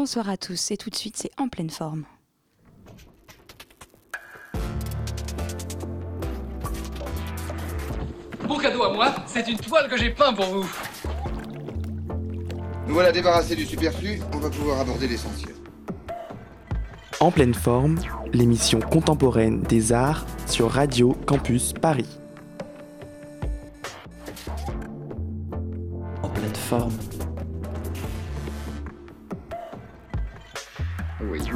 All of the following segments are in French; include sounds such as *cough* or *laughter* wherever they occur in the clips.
bonsoir à tous et tout de suite c'est en pleine forme. Bon cadeau à moi, c'est une toile que j'ai peint pour vous. Nous voilà débarrassés du superflu, on va pouvoir aborder l'essentiel. En pleine forme, l'émission contemporaine des arts sur Radio Campus Paris. En pleine forme.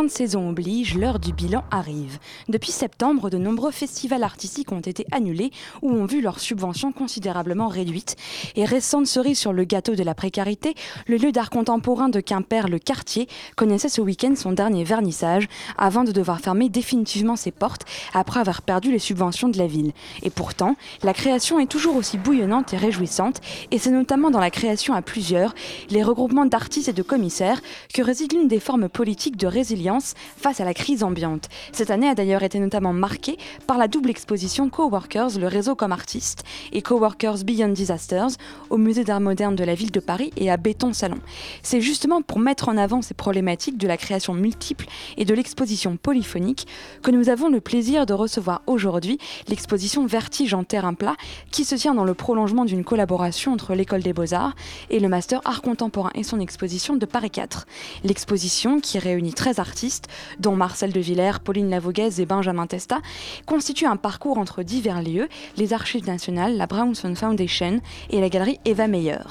Fin de saison oblige, l'heure du bilan arrive. Depuis septembre, de nombreux festivals artistiques ont été annulés ou ont vu leurs subventions considérablement réduites. Et récente cerise sur le gâteau de la précarité, le lieu d'art contemporain de Quimper, le Quartier, connaissait ce week-end son dernier vernissage avant de devoir fermer définitivement ses portes après avoir perdu les subventions de la ville. Et pourtant, la création est toujours aussi bouillonnante et réjouissante, et c'est notamment dans la création à plusieurs, les regroupements d'artistes et de commissaires, que réside l'une des formes politiques de résilience face à la crise ambiante. Cette année a d'ailleurs été notamment marquée par la double exposition Coworkers, le réseau comme artiste, et Coworkers Beyond Disasters au Musée d'art moderne de la ville de Paris et à Béton Salon. C'est justement pour mettre en avant ces problématiques de la création multiple et de l'exposition polyphonique que nous avons le plaisir de recevoir aujourd'hui l'exposition Vertige en terrain plat qui se tient dans le prolongement d'une collaboration entre l'École des Beaux-Arts et le Master Art Contemporain et son exposition de Paris 4. L'exposition, qui réunit 13 artistes, artistes, dont Marcel de Villers, Pauline Lavoguez et Benjamin Testa, constituent un parcours entre divers lieux, les Archives nationales, la Brownson Foundation et la galerie Eva Meyer.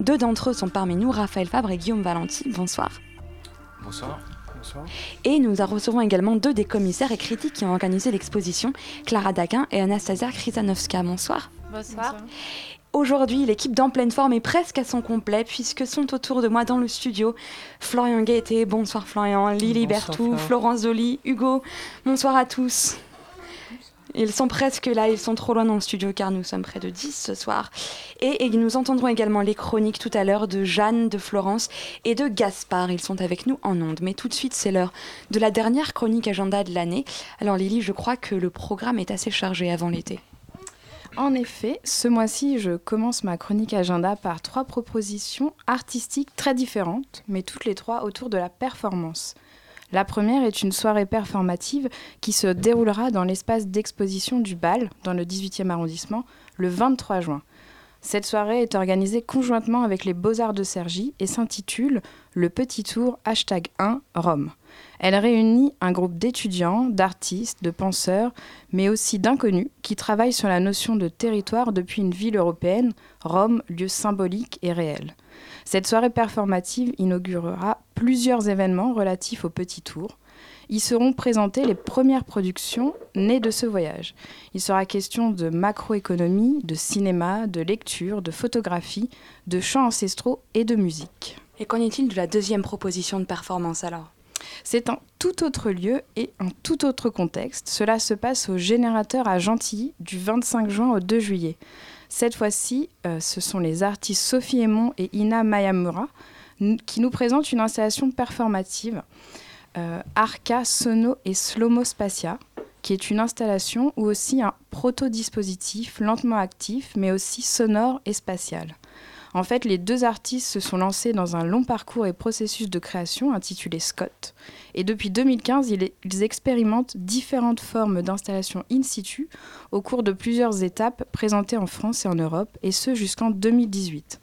Deux d'entre eux sont parmi nous, Raphaël Fabre et Guillaume Valenti. Bonsoir. Bonsoir. Bonsoir. Et nous recevons également deux des commissaires et critiques qui ont organisé l'exposition, Clara Daquin et Anastasia Krisanowska. Bonsoir. Bonsoir. Aujourd'hui, l'équipe d'En pleine forme est presque à son complet puisque sont autour de moi dans le studio Florian Gaëté, bonsoir Florian, Lily Bertou, Florence Zoli, Hugo, bonsoir à tous. Ils sont presque là, ils sont trop loin dans le studio car nous sommes près de 10 ce soir. Et, et nous entendrons également les chroniques tout à l'heure de Jeanne, de Florence et de Gaspard. Ils sont avec nous en ondes. Mais tout de suite, c'est l'heure de la dernière chronique agenda de l'année. Alors Lily, je crois que le programme est assez chargé avant l'été. En effet, ce mois-ci, je commence ma chronique agenda par trois propositions artistiques très différentes, mais toutes les trois autour de la performance. La première est une soirée performative qui se déroulera dans l'espace d'exposition du Bal, dans le 18e arrondissement, le 23 juin. Cette soirée est organisée conjointement avec les Beaux-Arts de Cergy et s'intitule Le Petit Tour hashtag 1 Rome. Elle réunit un groupe d'étudiants, d'artistes, de penseurs, mais aussi d'inconnus qui travaillent sur la notion de territoire depuis une ville européenne, Rome, lieu symbolique et réel. Cette soirée performative inaugurera plusieurs événements relatifs au Petit Tour. Y seront présentées les premières productions nées de ce voyage. Il sera question de macroéconomie, de cinéma, de lecture, de photographie, de chants ancestraux et de musique. Et qu'en est-il de la deuxième proposition de performance alors? C'est un tout autre lieu et un tout autre contexte. Cela se passe au Générateur à Gentilly du 25 juin au 2 juillet. Cette fois-ci, euh, ce sont les artistes Sophie Aymon et Ina Mayamura qui nous présentent une installation performative, euh, Arca Sono et Slomo Spacia, qui est une installation ou aussi un proto-dispositif lentement actif, mais aussi sonore et spatial. En fait, les deux artistes se sont lancés dans un long parcours et processus de création intitulé Scott. Et depuis 2015, ils expérimentent différentes formes d'installation in situ au cours de plusieurs étapes présentées en France et en Europe, et ce jusqu'en 2018.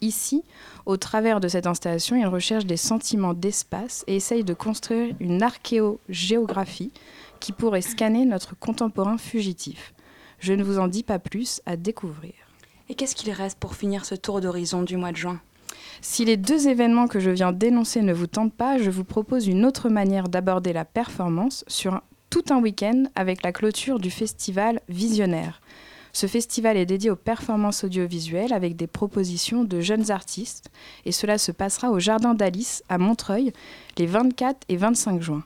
Ici, au travers de cette installation, ils recherchent des sentiments d'espace et essayent de construire une archéogéographie qui pourrait scanner notre contemporain fugitif. Je ne vous en dis pas plus à découvrir. Et qu'est-ce qu'il reste pour finir ce tour d'horizon du mois de juin? Si les deux événements que je viens d'énoncer ne vous tentent pas, je vous propose une autre manière d'aborder la performance sur tout un week-end avec la clôture du festival Visionnaire. Ce festival est dédié aux performances audiovisuelles avec des propositions de jeunes artistes et cela se passera au Jardin d'Alice à Montreuil les 24 et 25 juin.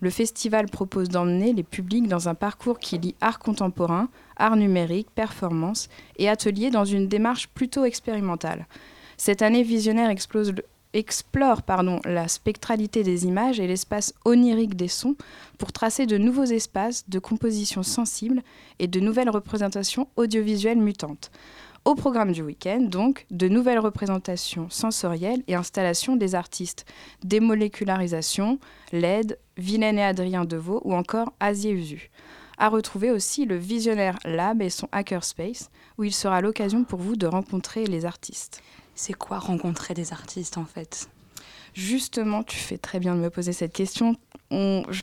Le festival propose d'emmener les publics dans un parcours qui lie art contemporain, art numérique, performance et atelier dans une démarche plutôt expérimentale. Cette année, Visionnaire explore la spectralité des images et l'espace onirique des sons pour tracer de nouveaux espaces de composition sensible et de nouvelles représentations audiovisuelles mutantes. Au programme du week-end, donc, de nouvelles représentations sensorielles et installations des artistes Démolécularisation, LED, Vilaine et Adrien Deveau ou encore Asier Usu. À retrouver aussi le Visionnaire Lab et son Hackerspace, où il sera l'occasion pour vous de rencontrer les artistes. C'est quoi rencontrer des artistes en fait? Justement, tu fais très bien de me poser cette question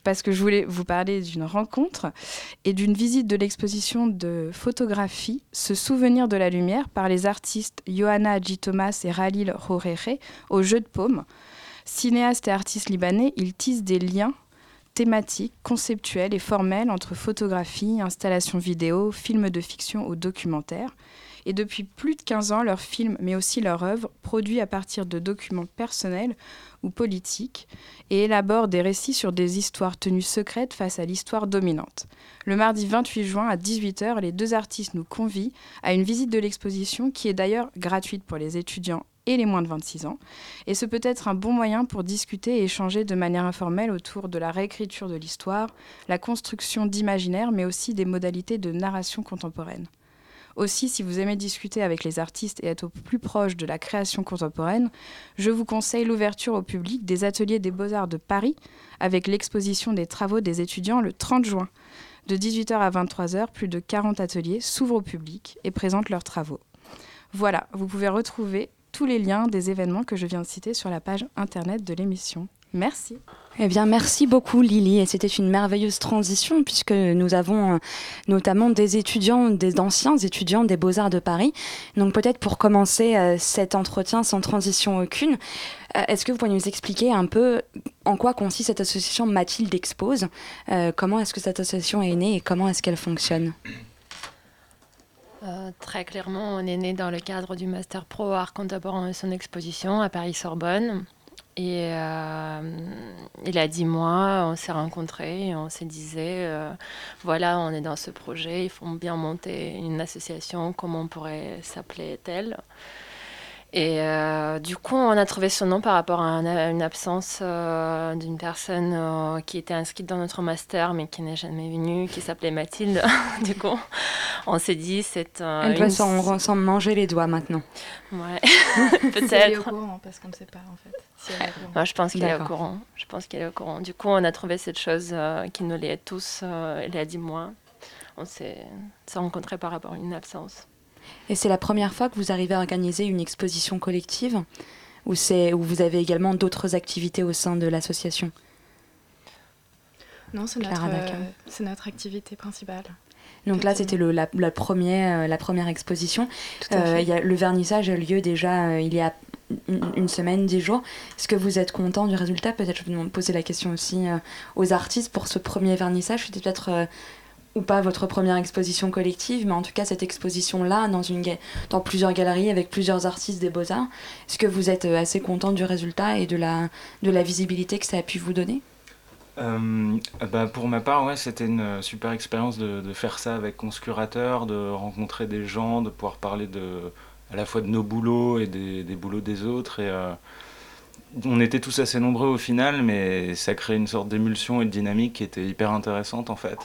parce que je voulais vous parler d'une rencontre et d'une visite de l'exposition de photographie Se souvenir de la lumière par les artistes Johanna G. Thomas et Ralil Horere au Jeu de Paume. Cinéastes et artistes libanais, ils tissent des liens thématiques, conceptuels et formels entre photographie, installation vidéo, films de fiction ou documentaires. Et depuis plus de 15 ans, leurs films, mais aussi leurs œuvres, produits à partir de documents personnels ou politiques, et élaborent des récits sur des histoires tenues secrètes face à l'histoire dominante. Le mardi 28 juin à 18h, les deux artistes nous convient à une visite de l'exposition qui est d'ailleurs gratuite pour les étudiants et les moins de 26 ans. Et ce peut être un bon moyen pour discuter et échanger de manière informelle autour de la réécriture de l'histoire, la construction d'imaginaire, mais aussi des modalités de narration contemporaine. Aussi, si vous aimez discuter avec les artistes et être au plus proche de la création contemporaine, je vous conseille l'ouverture au public des ateliers des beaux-arts de Paris avec l'exposition des travaux des étudiants le 30 juin. De 18h à 23h, plus de 40 ateliers s'ouvrent au public et présentent leurs travaux. Voilà, vous pouvez retrouver tous les liens des événements que je viens de citer sur la page internet de l'émission. Merci. Eh bien, merci beaucoup Lily. Et c'était une merveilleuse transition puisque nous avons euh, notamment des étudiants, des anciens étudiants des Beaux-Arts de Paris. Donc peut-être pour commencer euh, cet entretien sans transition aucune, euh, est-ce que vous pouvez nous expliquer un peu en quoi consiste cette association Mathilde Expose? Comment est-ce que cette association est née et comment est-ce qu'elle fonctionne? Très clairement, on est né dans le cadre du Master Pro Art Contemporain et son exposition à Paris-Sorbonne. Et euh, il a dit mois, on s'est rencontrés, on s'est disait, euh, voilà, on est dans ce projet, il faut bien monter une association, comment on pourrait s'appeler telle et euh, du coup, on a trouvé son nom par rapport à, une absence euh, d'une personne euh, qui était inscrite dans notre master, mais qui n'est jamais venue, qui s'appelait Mathilde. *laughs* du coup, on s'est dit, c'est. Elle doit s'en manger les doigts maintenant. Ouais, peut-être. *laughs* *laughs* elle est au courant, parce qu'on ne sait pas, en fait. Je pense qu'elle est au courant. Je pense qu'elle est au courant. Du coup, on a trouvé cette chose qui nous liait tous, elle a dit moi. On s'est rencontrés par rapport à une absence. Et c'est la première fois que vous arrivez à organiser une exposition collective ou, c'est, où vous avez également d'autres activités au sein de l'association? Non, c'est notre, euh, c'est notre activité principale. Donc là, c'était le, la, première, euh, la première exposition. Euh, y a, le vernissage a lieu déjà il y a une, semaine, dix jours. Est-ce que vous êtes content du résultat? Peut-être je vais poser la question aussi aux artistes pour ce premier vernissage. C'était peut-être ou pas votre première exposition collective, mais en tout cas cette exposition-là dans, plusieurs galeries avec plusieurs artistes des beaux-arts. Est-ce que vous êtes euh, assez content du résultat et de la, visibilité que ça a pu vous donner? Euh, bah pour ma part, ouais, c'était une euh, super expérience de, faire ça avec Conscurateur, de rencontrer des gens, de pouvoir parler de, à la fois de nos boulots et des, boulots des autres. Et, on était tous assez nombreux au final, mais ça crée une sorte d'émulsion et de dynamique qui était hyper intéressante en fait.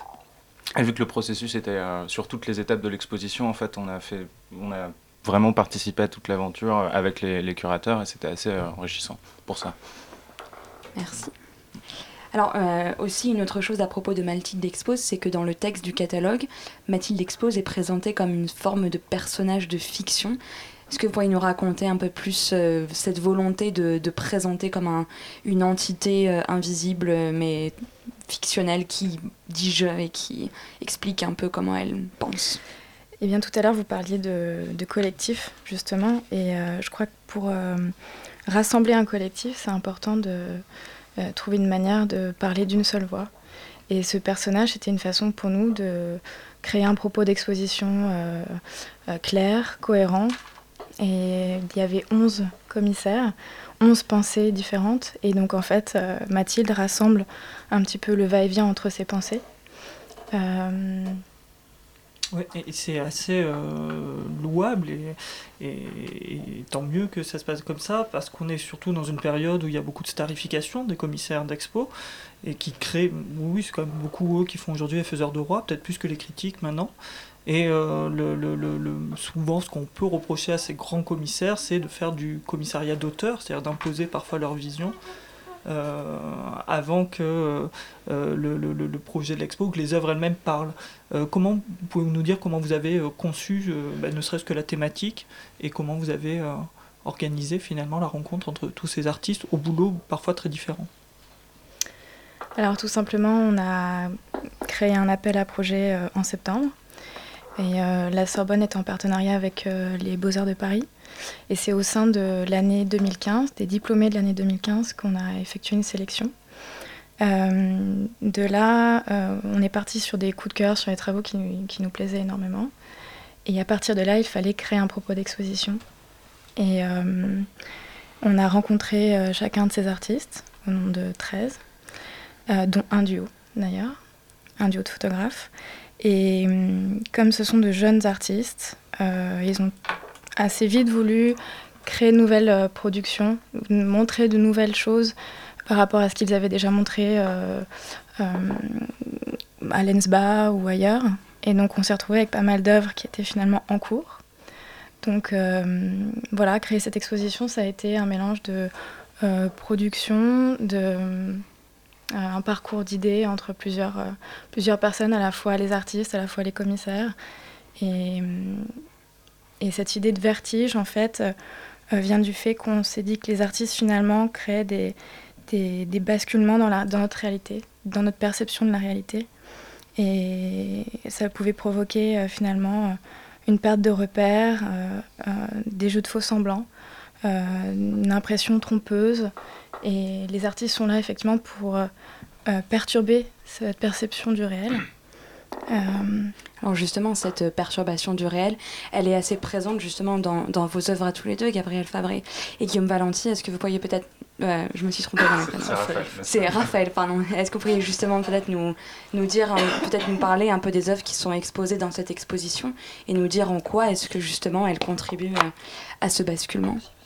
Et vu que le processus était euh, sur toutes les étapes de l'exposition, en fait, on a, fait, on a vraiment participé à toute l'aventure avec les, curateurs et c'était assez euh, enrichissant pour ça. Merci. Alors, euh, aussi, une autre chose à propos de Mathilde Expose, c'est que dans le texte du catalogue, Mathilde Expose est présentée comme une forme de personnage de fiction. Est-ce que vous pourriez nous raconter un peu plus cette volonté de, de présenter comme un, une entité invisible mais fictionnelle qui dit je et qui explique un peu comment elle pense. Eh bien, tout à l'heure, vous parliez de, collectif, justement, et euh, je crois que pour euh, rassembler un collectif, c'est important de euh, trouver une manière de parler d'une seule voix. Et ce personnage, c'était une façon pour nous de créer un propos d'exposition clair, cohérent. Et il y avait 11 commissaires. 11 pensées différentes. Et donc, en fait, euh, Mathilde rassemble un petit peu le va-et-vient entre ces pensées. Euh, Oui, et c'est assez louable et, tant mieux que ça se passe comme ça parce qu'on est surtout dans une période où il y a beaucoup de starification des commissaires d'expo et qui créent, oui, c'est quand même beaucoup eux qui font aujourd'hui les faiseurs de roi, peut-être plus que les critiques maintenant. Et le, le, le, souvent, ce qu'on peut reprocher à ces grands commissaires, c'est de faire du commissariat d'auteur, c'est-à-dire d'imposer parfois leur vision euh, avant que euh, le, projet de l'expo, que les œuvres elles-mêmes parlent. Euh, comment pouvez-vous nous dire comment vous avez conçu, bah, ne serait-ce que la thématique, et comment vous avez organisé finalement la rencontre entre tous ces artistes au boulot parfois très différents alors tout simplement, on a créé un appel à projet en septembre. Et la Sorbonne est en partenariat avec les Beaux-Arts de Paris. Et c'est au sein de l'année 2015, des diplômés de l'année 2015, qu'on a effectué une sélection. Euh, de là, euh, on est parti sur des coups de cœur, sur les travaux qui, nous plaisaient énormément. Et à partir de là, il fallait créer un propos d'exposition. Et euh, on a rencontré chacun de ces artistes, au nombre de 13, dont un duo d'ailleurs, un duo de photographes. Et comme ce sont de jeunes artistes, ils ont assez vite voulu créer de nouvelles euh, productions, montrer de nouvelles choses par rapport à ce qu'ils avaient déjà montré euh, euh, à Lensba ou ailleurs. Et donc on s'est retrouvé avec pas mal d'œuvres qui étaient finalement en cours. Donc voilà, créer cette exposition, ça a été un mélange de production, de un parcours d'idées entre plusieurs, plusieurs personnes, à la fois les artistes, à la fois les commissaires. Et, et cette idée de vertige, en fait, euh, euh, vient du fait qu'on s'est dit que les artistes, finalement, créaient des, des, basculements dans, la, dans notre réalité, dans notre perception de la réalité. Et ça pouvait provoquer, euh, finalement, une perte de repères, des jeux de faux semblants, une impression trompeuse. Et les artistes sont là, effectivement, pour perturber cette perception du réel. Alors justement, cette perturbation du réel, elle est assez présente justement dans, dans vos œuvres à tous les deux, Gabriel Fabré et Guillaume Valenti. Est-ce que vous pourriez peut-être... je me suis trompée dans le prénom. C'est Raphaël. pardon. Est-ce que vous pourriez justement peut-être nous, nous dire, peut-être nous parler un peu des œuvres qui sont exposées dans cette exposition et nous dire en quoi est-ce que justement elles contribuent à, ce basculement? euh,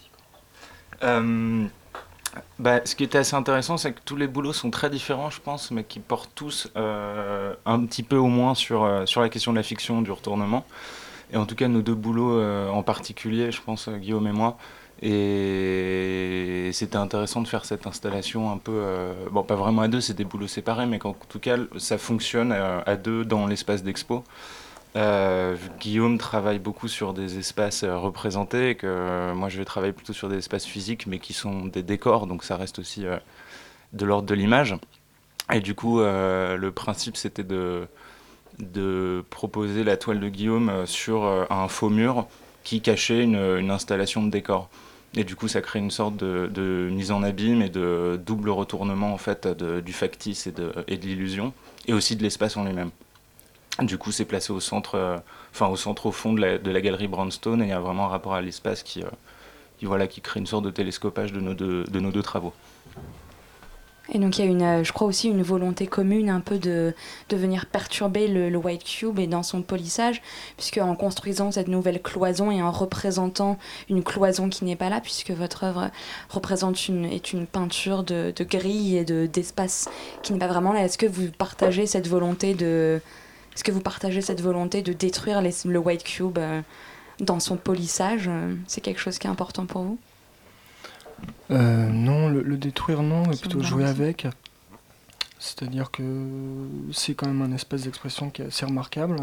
bah, ce qui était assez intéressant, c'est que tous les boulots sont très différents, je pense, mais qui portent tous euh, un petit peu au moins sur, euh, sur la question de la fiction, du retournement. Et en tout cas, nos deux boulots euh, en particulier, je pense, Guillaume et moi. Et c'était intéressant de faire cette installation un peu. bon, pas vraiment à deux, c'est des boulots séparés, mais qu'en tout cas, ça fonctionne à deux dans l'espace d'expo. Euh, Guillaume travaille beaucoup sur des espaces euh, représentés, que euh, moi je vais travailler plutôt sur des espaces physiques, mais qui sont des décors, donc ça reste aussi de l'ordre de l'image. Et du coup, le principe c'était de, proposer la toile de Guillaume sur un faux mur qui cachait une, installation de décor. Et du coup, ça crée une sorte de, mise en abîme et de double retournement en fait du factice et de l'illusion, et aussi de l'espace en lui-même. Du coup, c'est placé au centre, euh, enfin au centre au fond de la, galerie Brownstone, et il y a vraiment un rapport à l'espace qui, euh, qui, voilà, qui crée une sorte de télescopage de nos deux, travaux. Et donc il y a une, euh, je crois aussi une volonté commune un peu de, venir perturber le, White Cube et dans son polissage, puisque en construisant cette nouvelle cloison et en représentant une cloison qui n'est pas là, puisque votre œuvre représente une, est une peinture de grille et d'espace qui n'est pas vraiment là, est-ce que vous partagez cette volonté de, est-ce que vous partagez cette volonté de détruire le White Cube euh, dans son polissage euh, C'est quelque chose qui est important pour vous? Euh, Non, le, détruire non, mais plutôt jouer avec. C'est-à-dire que c'est quand même un espace d'expression qui est assez remarquable.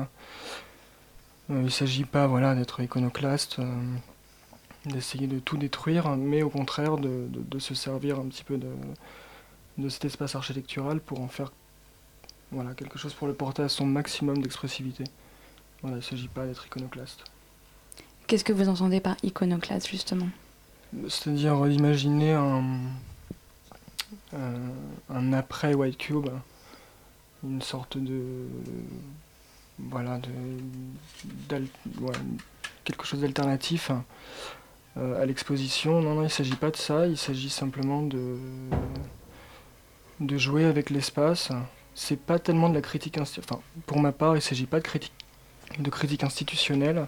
il ne s'agit pas voilà, d'être iconoclaste, d'essayer de tout détruire, mais au contraire de, se servir un petit peu de, de cet espace architectural pour en faire voilà, quelque chose pour le porter à son maximum d'expressivité. Voilà, il ne s'agit pas d'être iconoclaste. Qu'est-ce que vous entendez par iconoclaste, justement? C'est-à-dire imaginer un, euh, un après White Cube, une sorte de. Voilà, de. quelque chose d'alternatif euh, à l'exposition. Non, non, il ne s'agit pas de ça, il s'agit simplement de. de jouer avec l'espace c'est pas tellement de la critique enfin pour ma part il s'agit pas de critique de critique institutionnelle.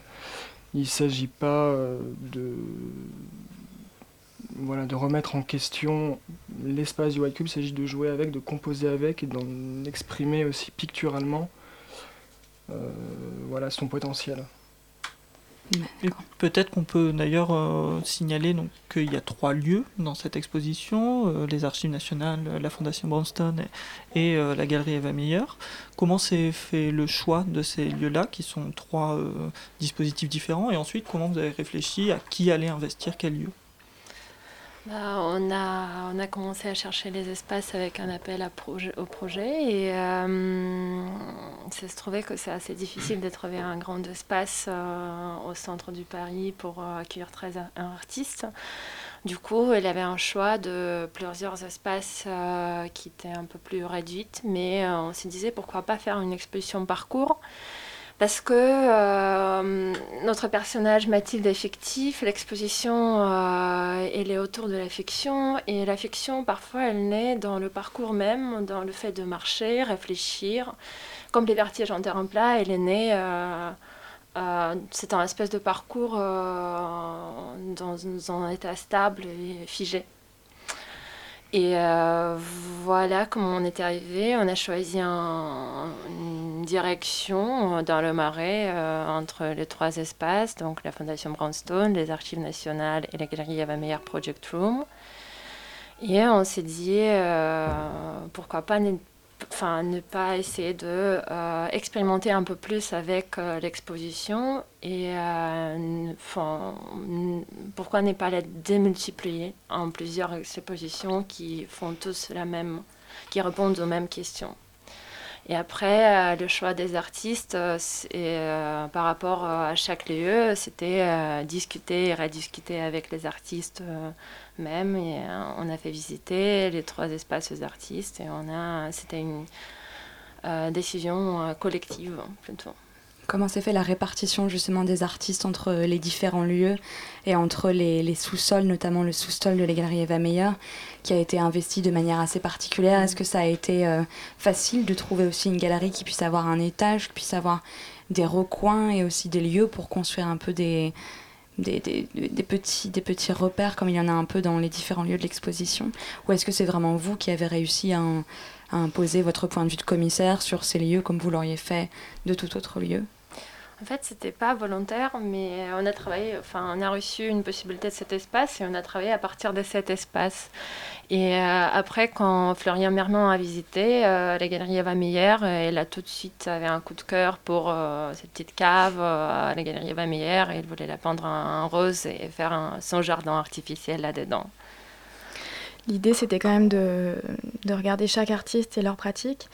Il s'agit pas de, voilà, de remettre en question l'espace du White Cube, il s'agit de jouer avec, de composer avec et d'en exprimer aussi picturalement voilà, son potentiel. Peut-être qu'on peut, d'ailleurs euh, signaler qu'il y a trois lieux dans cette exposition, euh, les Archives nationales, la Fondation Brownstone et, euh, la Galerie Eva Meyer. Comment s'est fait le choix de ces lieux-là, qui sont trois dispositifs différents, et ensuite comment vous avez réfléchi à qui allait investir quel lieu? Bah, on, a, on a commencé à chercher les espaces avec un appel au projet et euh, ça se trouvait que c'est assez difficile de trouver un grand espace euh, au centre du Paris pour euh, accueillir 13 artistes. Du coup, il avait un choix de plusieurs espaces qui étaient un peu plus réduits, mais on se disait pourquoi pas faire une exposition parcours parce que euh, notre personnage Mathilde est fictif, l'exposition euh, elle est autour de la fiction et la fiction parfois elle naît dans le parcours même, dans le fait de marcher, réfléchir. Comme les vertiges en terrain plat, elle est née, euh, c'est un espèce de parcours dans, un état stable et figé. Et euh, voilà comment on est arrivé. On a choisi une direction dans le marais euh, entre les trois espaces, donc la Fondation Brownstone, les Archives nationales et la Galerie Meyer Project Room. Et on s'est dit, euh, pourquoi pas enfin, ne pas essayer de euh, expérimenter un peu plus avec euh, l'exposition et euh, pourquoi ne pas la démultiplier en plusieurs expositions qui font tous la même, qui répondent aux mêmes questions. Et après, le choix des artistes, et, par rapport à chaque lieu, c'était discuter et rediscuter avec les artistes même. Et euh, on a fait visiter les trois espaces aux artistes et on a, c'était une euh, décision euh, collective plutôt. Comment s'est fait la répartition justement des artistes entre les différents lieux et entre les, sous-sols, notamment le sous-sol de la galerie Eva Meyer, qui a été investi de manière assez particulière. Est-ce que ça a été facile de trouver aussi une galerie qui puisse avoir un étage, qui puisse avoir des recoins et aussi des lieux pour construire un peu des, des, petits, repères comme il y en a un peu dans les différents lieux de l'exposition? Ou est-ce que c'est vraiment vous qui avez réussi à, imposer votre point de vue de commissaire sur ces lieux comme vous l'auriez fait de tout autre lieu? En fait, c'était pas volontaire, mais on a travaillé, enfin, on a reçu une possibilité de cet espace et on a travaillé à partir de cet espace. Et euh, après, quand Florian Merman a visité euh, la galerie Eva Meyer, elle a tout de suite avait un coup de cœur pour euh, cette petite cave à la galerie Eva Meyer et elle voulait la peindre en rose et faire son jardin artificiel là-dedans. L'idée, c'était quand même de regarder chaque artiste et leur pratique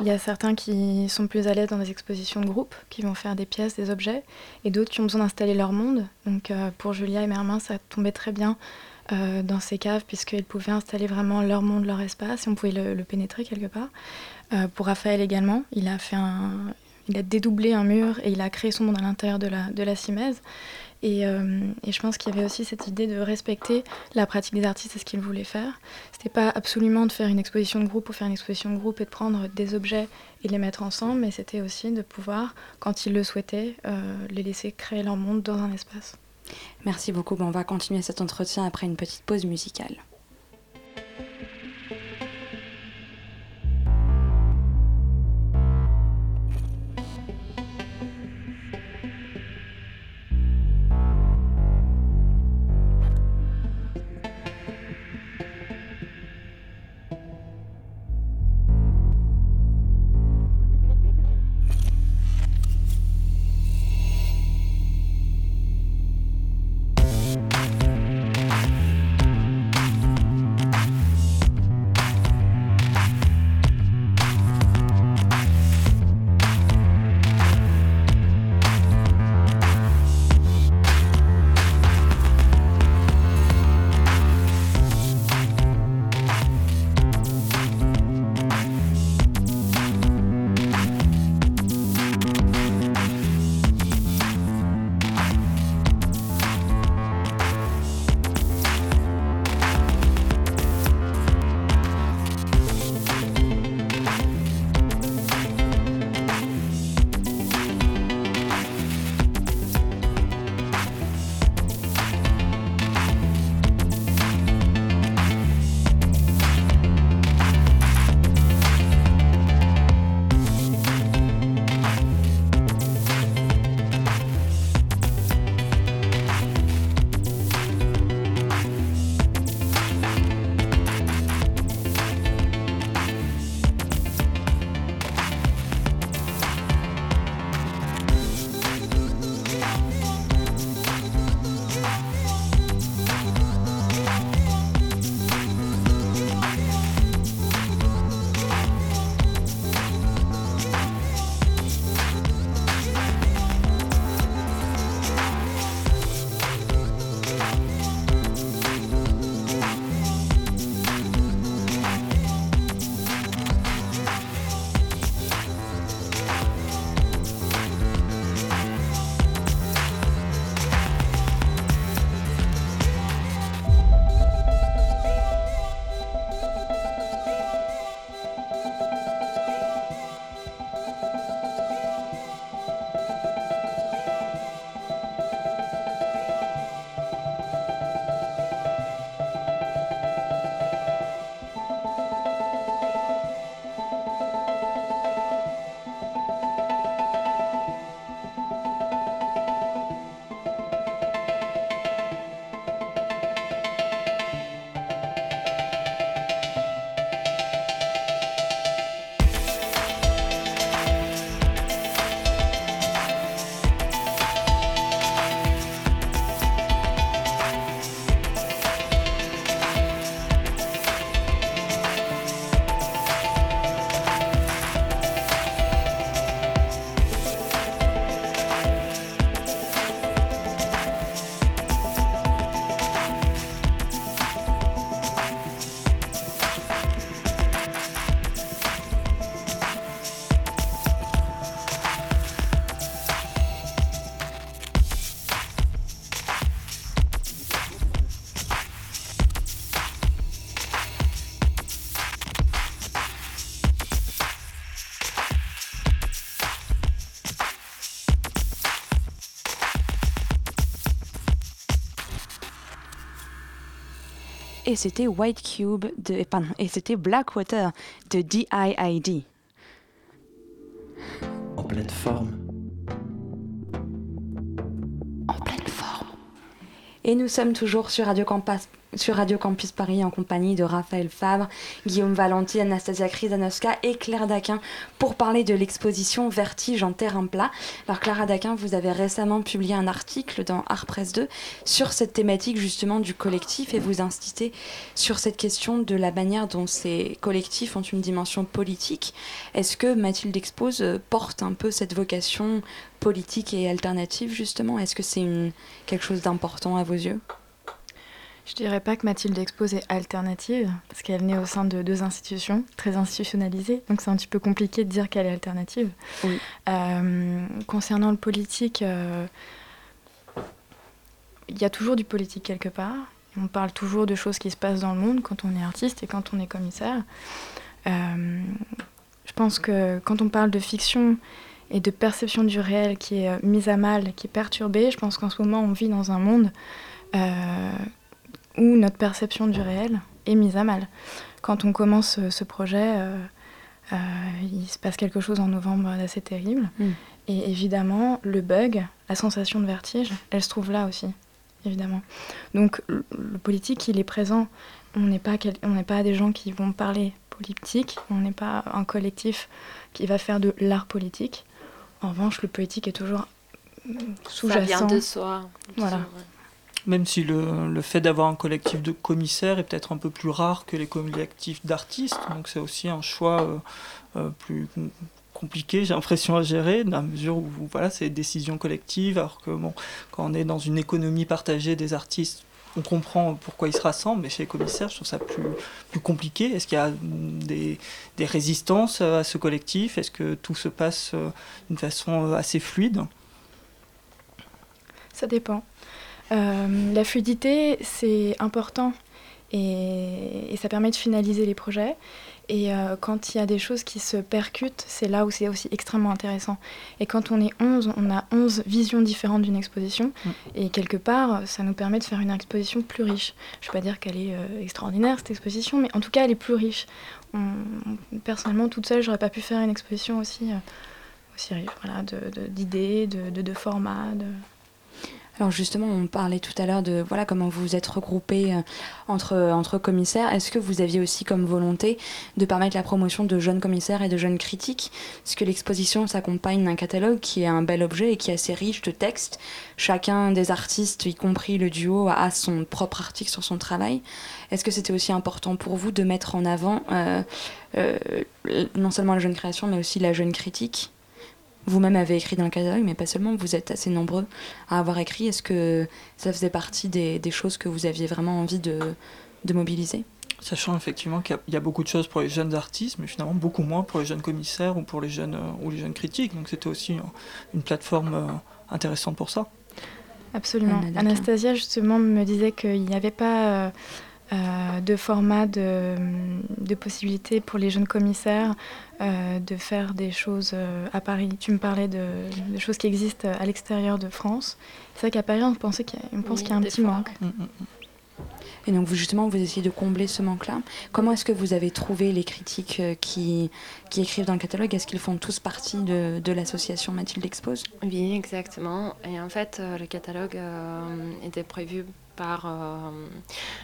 il y a certains qui sont plus à l'aise dans des expositions de groupe, qui vont faire des pièces, des objets, et d'autres qui ont besoin d'installer leur monde. Donc euh, pour Julia et Mermin, ça tombait très bien euh, dans ces caves, puisqu'ils pouvaient installer vraiment leur monde, leur espace, et on pouvait le, pénétrer quelque part. Euh, pour Raphaël également, il a, dédoublé un mur et il a créé son monde à l'intérieur de la, de. Euh, et, je pense qu'il y avait aussi cette idée de respecter la pratique des artistes et ce qu'ils voulaient faire. C'était pas absolument de faire une exposition de groupe pour faire une exposition de groupe et de prendre des objets et les mettre ensemble, mais c'était aussi de pouvoir, quand ils le souhaitaient, euh, les laisser créer leur monde dans un espace. Merci beaucoup. on va continuer cet entretien après une petite pause musicale. Et c'était White Cube de, pardon, et c'était Blackwater de DIID. En pleine forme. En pleine forme. Et nous sommes toujours sur Radio Campus, sur Radio Campus Paris en compagnie de Raphaël Fabre, Guillaume Valenti, Anastasia Krisanowska et Claire Daquin pour parler de l'exposition Vertige en terrain plat. Alors Clara Daquin, vous avez récemment publié un article dans Art Presse 2 sur cette thématique justement du collectif et vous insistez sur cette question de la manière dont ces collectifs ont une dimension politique. Est-ce que Mathilde Expose porte un peu cette vocation politique et alternative justement? Est-ce que c'est quelque chose d'important à vos yeux? Je dirais pas que Mathilde Expose est alternative, parce qu'elle naît au sein de deux institutions très institutionnalisées, donc c'est un petit peu compliqué de dire qu'elle est alternative. Euh, concernant le politique, euh, il y a toujours du politique quelque part. On parle toujours de choses qui se passent dans le monde quand on est artiste et quand on est commissaire. Euh, je pense que quand on parle de fiction et de perception du réel qui est mise à mal, qui est perturbée, je pense qu'en ce moment on vit dans un monde où notre perception du réel est mise à mal. Quand on commence euh, ce projet, euh, euh, il se passe quelque chose en novembre d'assez terrible. Mm. Et évidemment, le bug, la sensation de vertige, elle se trouve là aussi, évidemment. Donc le, politique, il est présent. On n'est pas, pas des gens qui vont parler politique, on n'est pas un collectif qui va faire de l'art politique. En revanche, le politique est toujours sous-jacent. Ça vient de soi. Voilà même si le, le fait d'avoir un collectif de commissaires est peut-être un peu plus rare que les collectifs d'artistes, donc c'est aussi un choix euh, euh, plus compliqué, j'ai l'impression, à gérer, dans la mesure où voilà, c'est des décisions collectives, alors que bon, quand on est dans une économie partagée des artistes, on comprend pourquoi ils se rassemblent, mais chez les commissaires, je trouve ça plus, plus compliqué. Est-ce qu'il y a des, des, résistances à ce collectif? Est-ce que tout se passe euh, d'une façon assez fluide? Ça dépend. Euh, la fluidité, c'est important et, ça permet de finaliser les projets. Et euh, quand il y a des choses qui se percutent, c'est là où c'est aussi extrêmement intéressant. Et quand on est 11, on a 11 visions différentes d'une exposition. Mm. Et quelque part, ça nous permet de faire une exposition plus riche. Je ne vais pas dire qu'elle est euh, extraordinaire, cette exposition, mais en tout cas, elle est plus riche. personnellement, toute seule, j'aurais pas pu faire une exposition aussi, aussi riche voilà, d'idées, de, de, de, formats. Alors justement, on parlait tout à l'heure de voilà comment vous vous êtes regroupés euh, entre, entre commissaires. Est-ce que vous aviez aussi comme volonté de permettre la promotion de jeunes commissaires et de jeunes critiques? Parce que l'exposition s'accompagne d'un catalogue qui est un bel objet et qui est assez riche de textes. Chacun des artistes, y compris le duo, a son propre article sur son travail. Est-ce que c'était aussi important pour vous de mettre en avant euh, euh, non seulement la jeune création, mais aussi la jeune critique? Vous-même avez écrit dans le catalogue, mais pas seulement, vous êtes assez nombreux à avoir écrit. Est-ce que ça faisait partie des, choses que vous aviez vraiment envie de, mobiliser? Sachant effectivement qu'il y, a beaucoup de choses pour les jeunes artistes, mais finalement beaucoup moins pour les jeunes commissaires ou pour les jeunes, euh, ou les jeunes critiques. Donc c'était aussi une plateforme euh, intéressante pour ça. Absolument. Anastasia justement me disait qu'il n'y avait pas... Euh, de formats, de, de, possibilités pour les jeunes commissaires euh, de faire des choses euh, à Paris. Tu me parlais de, choses qui existent à l'extérieur de France. C'est vrai qu'à Paris, on, pensait qu'il y a, pense qu'il y a un petit manque. Mm, mm, mm. Et donc, vous, justement, vous essayez de combler ce manque-là. Comment est-ce que vous avez trouvé les critiques qui, qui écrivent dans le catalogue? Est-ce qu'ils font tous partie de, de l'association Mathilde Expose? Oui, exactement. Et en fait, le catalogue était prévu par euh,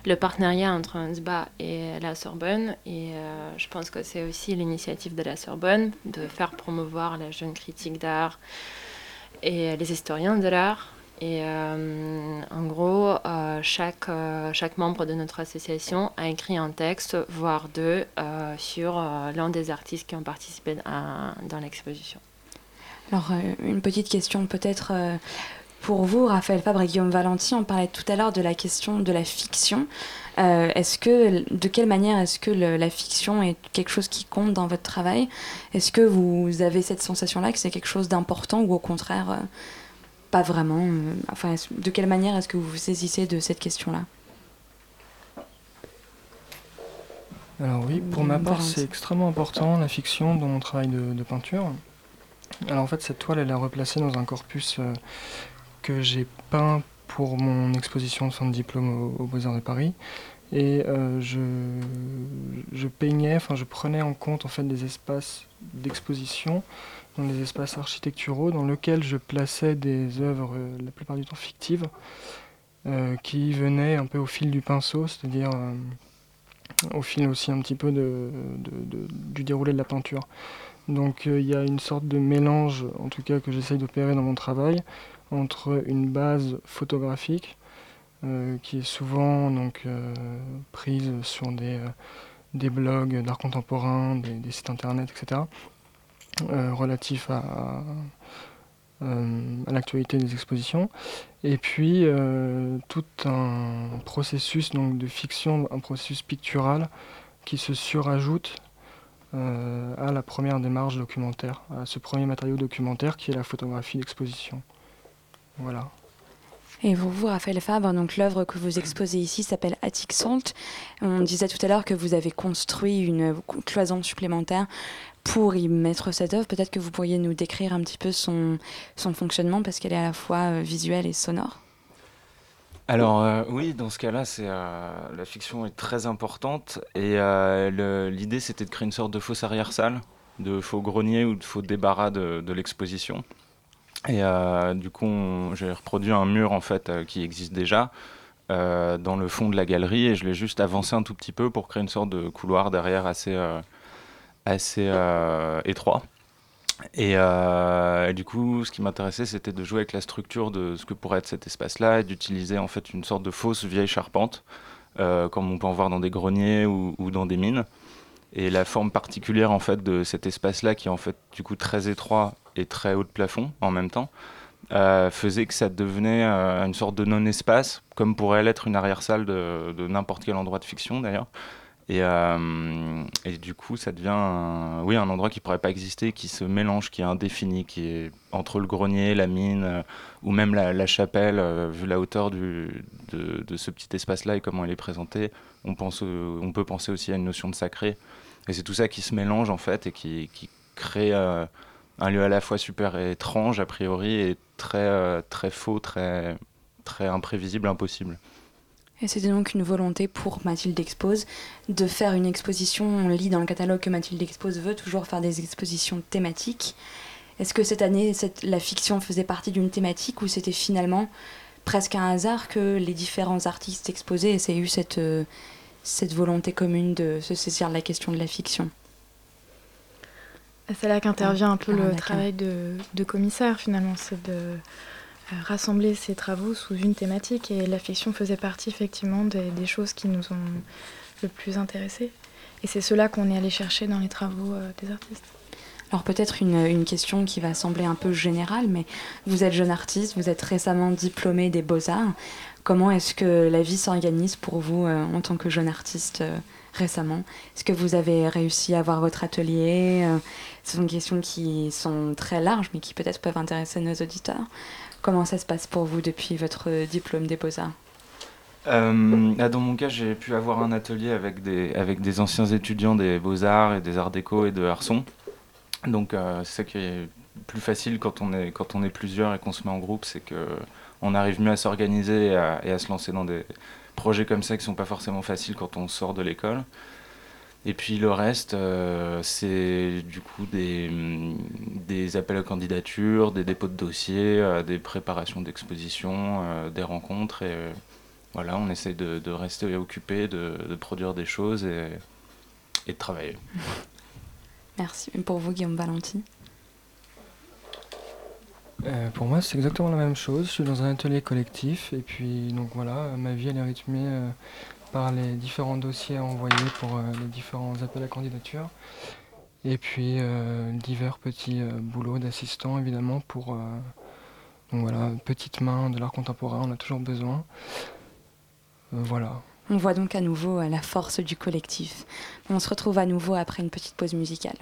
le partenariat entre UNSBA et la Sorbonne. Et euh, je pense que c'est aussi l'initiative de la Sorbonne de faire promouvoir la jeune critique d'art et les historiens de l'art. Et euh, en gros, chaque, chaque membre de notre association a écrit un texte, voire deux, sur l'un des artistes qui ont participé dans l'exposition. Alors, une petite question peut-être pour vous, Raphaël Fabre et Guillaume Valenti, on parlait tout à l'heure de la question de la fiction. Euh, est-ce que, de quelle manière est-ce que la fiction est quelque chose qui compte dans votre travail? Est-ce que vous avez cette sensation-là que c'est quelque chose d'important ou au contraire, euh, pas vraiment euh, Enfin, de quelle manière est-ce que vous vous saisissez de cette question-là? Alors oui, pour ma part, c'est extrêmement important la fiction dans mon travail de, de, peinture. Alors en fait, cette toile, elle est replacée dans un corpus que j'ai peint pour mon exposition de fin de diplôme aux au Beaux-Arts de Paris. Et je, je peignais, enfin je prenais en compte des espaces d'exposition, dans des espaces architecturaux dans lesquels je plaçais des œuvres la plupart du temps fictives, qui venaient un peu au fil du pinceau, c'est-à-dire au fil aussi un petit peu du déroulé de la peinture. Donc euh, il y a une sorte de mélange, en tout cas que j'essaye d'opérer dans mon travail, entre une base photographique euh, qui est souvent donc, euh, prise sur des, des blogs d'art contemporain, des, sites internet, etc., relatifs à, à l'actualité des expositions, et puis tout un processus donc, de fiction, un processus pictural qui se surajoute euh, à la première démarche documentaire, à ce premier matériau documentaire qui est la photographie d'exposition. Voilà. Et pour vous, Raphaël Fabre, donc l'œuvre que vous exposez ici s'appelle Attic Salt. On disait tout à l'heure que vous avez construit une cloison supplémentaire pour y mettre cette œuvre. Peut-être que vous pourriez nous décrire un petit peu son, son fonctionnement parce qu'elle est à la fois euh, visuelle et sonore. Alors euh, oui, dans ce cas-là, c'est euh, la fiction est très importante et euh, l'idée c'était de créer une sorte de fausse arrière-salle, de faux grenier ou de faux débarras de, l'exposition. Et du coup, j'ai reproduit un mur en fait qui existe déjà dans le fond de la galerie et je l'ai juste avancé un tout petit peu pour créer une sorte de couloir derrière assez assez étroit. Euh, et, du coup, ce qui m'intéressait, c'était de jouer avec la structure de ce que pourrait être cet espace-là et d'utiliser en fait une sorte de fausse vieille charpente, euh, comme on peut en voir dans des greniers ou, dans des mines. Et la forme particulière en fait de cet espace-là, qui est en fait du coup très étroit et très haut de plafond en même temps, euh, faisait que ça devenait une sorte de non-espace, comme pourrait l'être une arrière-salle de, de n'importe quel endroit de fiction d'ailleurs. Euh, et, du coup, ça devient un, oui, un endroit qui pourrait pas exister, qui se mélange, qui est indéfini, qui est entre le grenier, la mine, euh, ou même la, chapelle, euh, vu la hauteur du, de, ce petit espace-là et comment elle est présentée. On, pense, on peut penser aussi à une notion de sacré. Et c'est tout ça qui se mélange en fait et qui, crée un lieu à la fois super étrange a priori et très, très faux, très, très imprévisible, impossible. Et c'était donc une volonté pour Mathilde Expose de faire une exposition. On lit dans le catalogue que Mathilde Expose veut toujours faire des expositions thématiques. Est-ce que cette année, la fiction faisait partie d'une thématique ou c'était finalement presque un hasard que les différents artistes exposés aient eu cette, euh, cette volonté commune de se saisir de la question de la fiction C'est là qu'intervient un peu le travail de, de commissaire finalement, c'est de euh, rassembler ces travaux sous une thématique et la fiction faisait partie effectivement des, choses qui nous ont le plus intéressés. Et c'est cela qu'on est allé chercher dans les travaux euh, des artistes. Alors peut-être une, une, question qui va sembler un peu générale, mais vous êtes jeune artiste, vous êtes récemment diplômé des beaux-arts. Comment est-ce que la vie s'organise pour vous euh, en tant que jeune artiste récemment? Est-ce que vous avez réussi à avoir votre atelier Ce sont des questions qui sont très larges, mais qui peut-être peuvent intéresser nos auditeurs. Comment ça se passe pour vous depuis votre diplôme des beaux-arts? Euh, ah, dans mon cas, j'ai pu avoir un atelier avec des, avec des anciens étudiants des beaux-arts et des arts déco et de Arson. Donc euh, c'est ça qui est plus facile quand on est, quand on est plusieurs et qu'on se met en groupe, c'est qu'on arrive mieux à s'organiser et, à, se lancer dans des projets comme ça qui ne sont pas forcément faciles quand on sort de l'école. Et puis le reste, euh, c'est du coup des, des, appels à candidature, des dépôts de dossiers, euh, des préparations d'expositions, euh, des rencontres. Et voilà, on essaye de, rester occupé, de, produire des choses et, et de travailler. Merci. Et pour vous, Guillaume Valenti pour moi, c'est exactement la même chose. Je suis dans un atelier collectif et puis donc voilà, ma vie elle est rythmée par les différents dossiers envoyés pour euh, les différents appels à candidature. Et puis euh, divers petits euh, boulots d'assistant évidemment pour donc voilà, petite main de l'art contemporain, on a toujours besoin. voilà. On voit donc à nouveau la force du collectif. On se retrouve à nouveau après une petite pause musicale.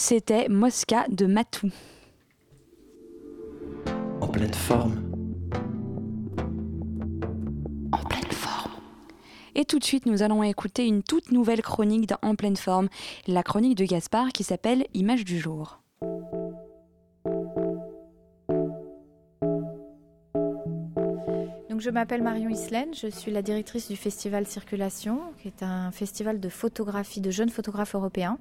C'était Mosca de Matou. En pleine forme. En pleine forme. Et tout de suite, nous allons écouter une toute nouvelle chronique dans En pleine forme, la chronique de Gaspard qui s'appelle Image du jour. Je m'appelle Marion Islaine, je suis la directrice du festival Circulation, qui est un festival de photographie de jeunes photographes européens,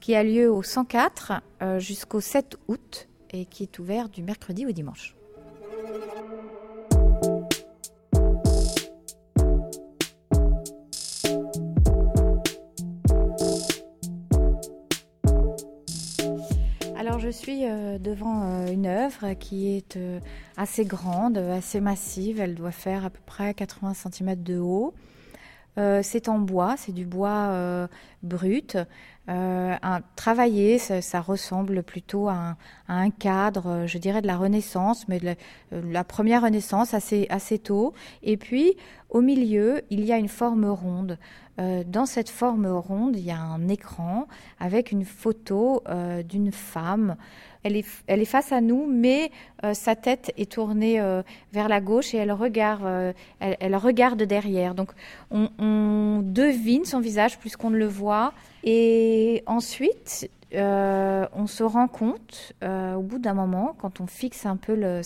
qui a lieu au 104 euh, jusqu'au 7 août et qui est ouvert du mercredi au dimanche. Je suis euh, devant euh, une œuvre qui est euh, assez grande, assez massive. Elle doit faire à peu près 80 cm de haut. c'est en bois, c'est du bois brut. travaillé, ça, ressemble plutôt à un, cadre, je dirais, de la Renaissance, mais de la, première Renaissance assez, assez tôt. Et puis, au milieu, il y a une forme ronde. Euh, dans cette forme ronde, il y a un écran avec une photo euh, d'une femme. Elle est, face à nous, mais euh, sa tête est tournée vers la gauche et elle regarde, derrière. Donc on, devine son visage plus qu'on ne le voit. Et ensuite, on se rend compte au bout d'un moment, quand on fixe un peu le,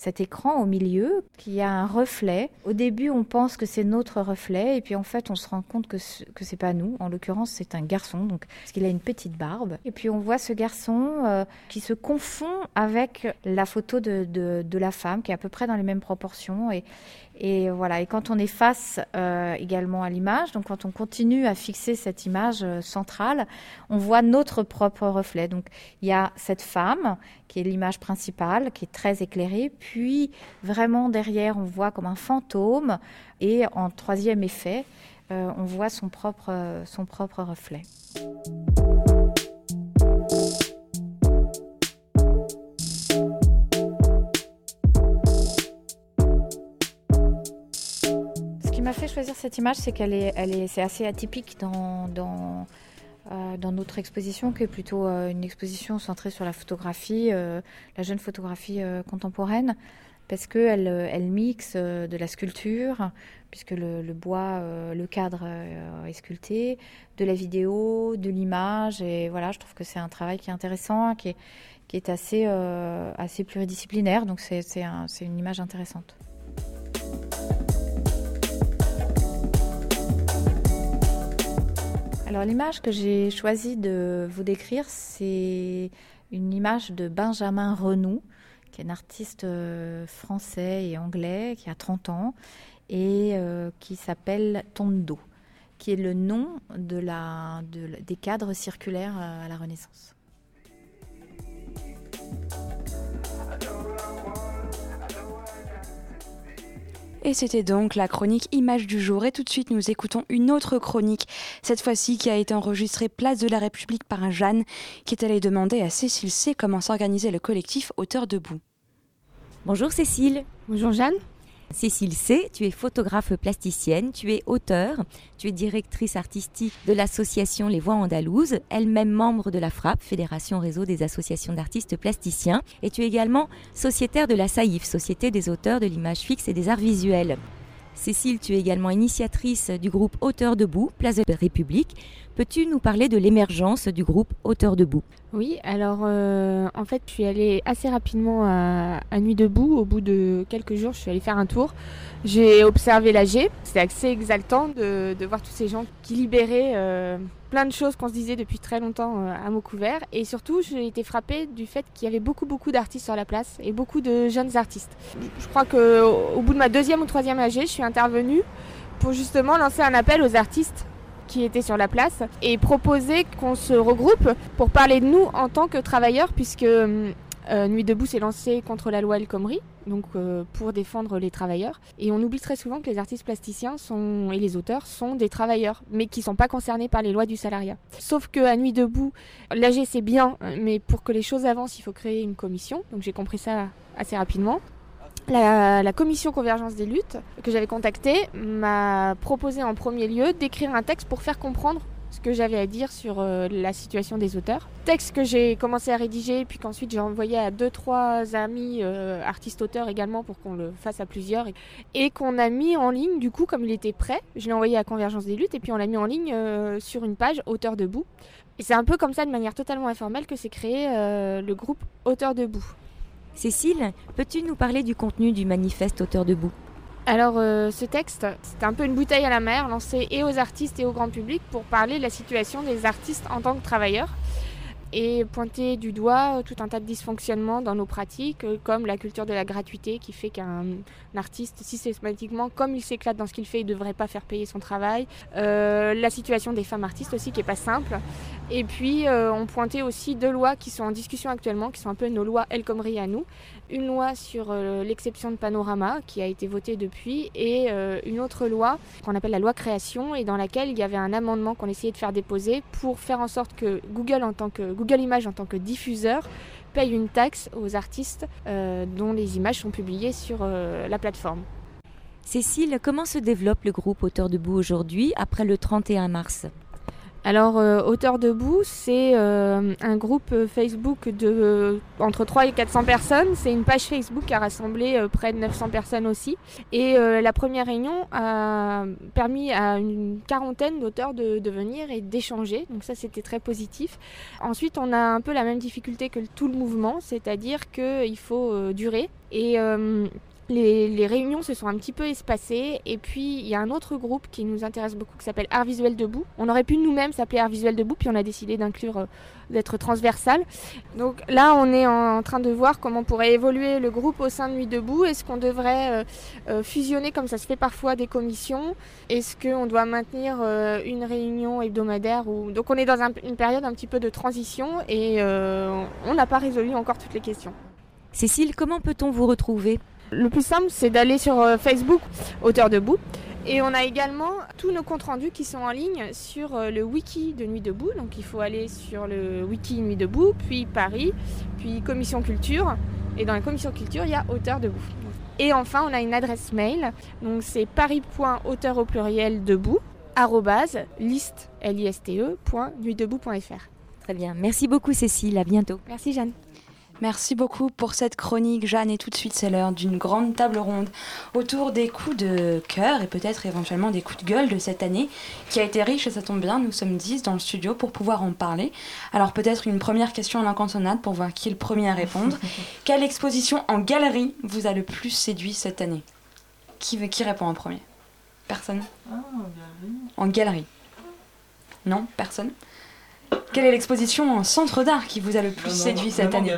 cet écran au milieu, qu'il y a un reflet. Au début, on pense que c'est notre reflet, et puis en fait, on se rend compte que ce, c'est pas nous. En l'occurrence, c'est un garçon, donc parce qu'il a une petite barbe. Et puis on voit ce garçon euh, qui se confond avec la photo de, de, la femme, qui est à peu près dans les mêmes proportions. Et, et voilà. Et quand on est face euh, également à l'image, donc quand on continue à fixer cette image euh, centrale, on voit notre propre reflet. Donc il y a cette femme qui est l'image principale, qui est très éclairée, vraiment derrière, on voit comme un fantôme, et en troisième effet, euh, on voit son propre, son propre reflet. fait choisir cette image, c'est qu'elle est, elle est, assez atypique dans, dans, euh, dans, notre exposition, qui est plutôt euh, une exposition centrée sur la photographie, euh, la jeune photographie contemporaine, parce qu'elle elle mixe de la sculpture, puisque le, bois, le cadre est sculpté, de la vidéo, de l'image, et voilà, je trouve que c'est un travail qui est intéressant, qui est, assez, pluridisciplinaire, donc c'est une image intéressante. Alors l'image que j'ai choisi de vous décrire, c'est une image de Benjamin Renou, qui est un artiste euh, français et anglais qui a 30 ans et euh, qui s'appelle Tondo, qui est le nom de la, des cadres circulaires à la Renaissance. Et c'était donc la chronique Image du jour. Et tout de suite, nous écoutons une autre chronique, cette fois-ci qui a été enregistrée place de la République par un Jeanne, qui est allé demander à Cécile C comment s'organisait le collectif Auteur debout. Bonjour Cécile. Bonjour Jeanne. Cécile C, tu es photographe plasticienne, tu es auteur, tu es directrice artistique de l'association Les Voix Andalouses, elle-même membre de la FRAP, Fédération Réseau des associations d'artistes plasticiens, et tu es également sociétaire de la SAIF, Société des auteurs de l'image fixe et des arts visuels. Cécile, tu es également initiatrice du groupe Auteurs debout, Place de la République. Peux-tu nous parler de l'émergence du groupe Auteurs debout? Oui, alors euh, en fait, je suis allée assez rapidement à, Nuit debout. Au bout de quelques jours, je suis allée faire un tour. J'ai observé l'AG. C'était assez exaltant de, voir tous ces gens qui libéraient euh, plein de choses qu'on se disait depuis très longtemps euh, à mots couverts. Et surtout, j'ai été frappée du fait qu'il y avait beaucoup, beaucoup d'artistes sur la place et beaucoup de jeunes artistes. Je crois qu'au bout de ma deuxième ou troisième AG, je suis intervenue pour justement lancer un appel aux artistes qui étaient sur la place et proposer qu'on se regroupe pour parler de nous en tant que travailleurs puisque euh, Nuit debout s'est lancé contre la loi El Khomri donc euh, pour défendre les travailleurs. Et on oublie très souvent que les artistes plasticiens sont, et les auteurs sont des travailleurs, mais qui ne sont pas concernés par les lois du salariat. Sauf que à Nuit debout, l'AG c'est bien, mais pour que les choses avancent, il faut créer une commission. Donc j'ai compris ça assez rapidement. La, commission convergence des luttes que j'avais contactée m'a proposé en premier lieu d'écrire un texte pour faire comprendre ce que j'avais à dire sur euh, la situation des auteurs. Texte que j'ai commencé à rédiger, puis qu'ensuite j'ai envoyé à deux, trois amis euh, artistes-auteurs également pour qu'on le fasse à plusieurs, et, qu'on a mis en ligne, du coup, comme il était prêt, je l'ai envoyé à Convergence des luttes, et puis on l'a mis en ligne euh, sur une page Auteur debout. Et c'est un peu comme ça, de manière totalement informelle, que s'est créé le groupe Auteur debout. Cécile, peux-tu nous parler du contenu du manifeste Auteur debout? Alors, euh, ce texte, c'est un peu une bouteille à la mer lancée et aux artistes et au grand public pour parler de la situation des artistes en tant que travailleurs et pointer du doigt tout un tas de dysfonctionnements dans nos pratiques, euh, comme la culture de la gratuité qui fait qu'un artiste, systématiquement, comme il s'éclate dans ce qu'il fait, il ne devrait pas faire payer son travail. Euh, la situation des femmes artistes aussi qui n'est pas simple. Et puis, euh, on pointait aussi deux lois qui sont en discussion actuellement, qui sont un peu nos lois El Khomri à nous. Une loi sur euh, l'exception de panorama, qui a été votée depuis, et euh, une autre loi qu'on appelle la loi création, et dans laquelle il y avait un amendement qu'on essayait de faire déposer pour faire en sorte que Google, en tant que, Images, en tant que diffuseur, paye une taxe aux artistes euh, dont les images sont publiées sur la plateforme. Cécile, comment se développe le groupe Auteur debout aujourd'hui, après le 31 mars? Alors, euh, Auteur debout, c'est euh, un groupe euh, Facebook de euh, entre 3 et 400 personnes. C'est une page Facebook qui a rassemblé euh, près de 900 personnes aussi. Et la première réunion a permis à une quarantaine d'auteurs de, de venir et d'échanger. Donc ça, c'était très positif. Ensuite, on a un peu la même difficulté que tout le mouvement, c'est-à-dire qu'il faut durer. Et les, réunions se sont un petit peu espacées et puis il y a un autre groupe qui nous intéresse beaucoup qui s'appelle Art Visuel Debout. On aurait pu nous-mêmes s'appeler Art Visuel Debout puis on a décidé d'inclure, euh, d'être transversal. Donc là on est en, train de voir comment pourrait évoluer le groupe au sein de Nuit Debout. Est-ce qu'on devrait euh, euh, fusionner comme ça se fait parfois des commissions? Est-ce qu'on doit maintenir une réunion hebdomadaire ou... Donc on est dans un- une période un petit peu de transition et on n'a pas résolu encore toutes les questions. Cécile, comment peut-on vous retrouver? Le plus simple, c'est d'aller sur euh, Facebook, Auteur Debout. Et on a également tous nos comptes rendus qui sont en ligne sur euh, le wiki de Nuit Debout. Donc il faut aller sur le wiki Nuit Debout, puis Paris, puis Commission Culture. Et dans la Commission Culture, il y a Auteur Debout. Et enfin, on a une adresse mail. Donc c'est paris.auteur au pluriel debout, arrobase, liste, L-I-S-T-E, point, nuitdebout.fr. Très bien. Merci beaucoup Cécile, à bientôt. Merci Jeanne. Merci beaucoup pour cette chronique, Jeanne. Et tout de suite, c'est l'heure d'une grande table ronde autour des coups de cœur et peut-être éventuellement des coups de gueule de cette année qui a été riche et ça tombe bien. Nous sommes 10 dans le studio pour pouvoir en parler. Alors, peut-être une première question à l'incantonade pour voir qui est le premier à répondre. *laughs* Quelle exposition en galerie vous a le plus séduit cette année? Qui, veut- qui répond en premier? Personne? En galerie Non? Personne? Quelle est l'exposition en centre d'art qui vous a le plus séduit cette année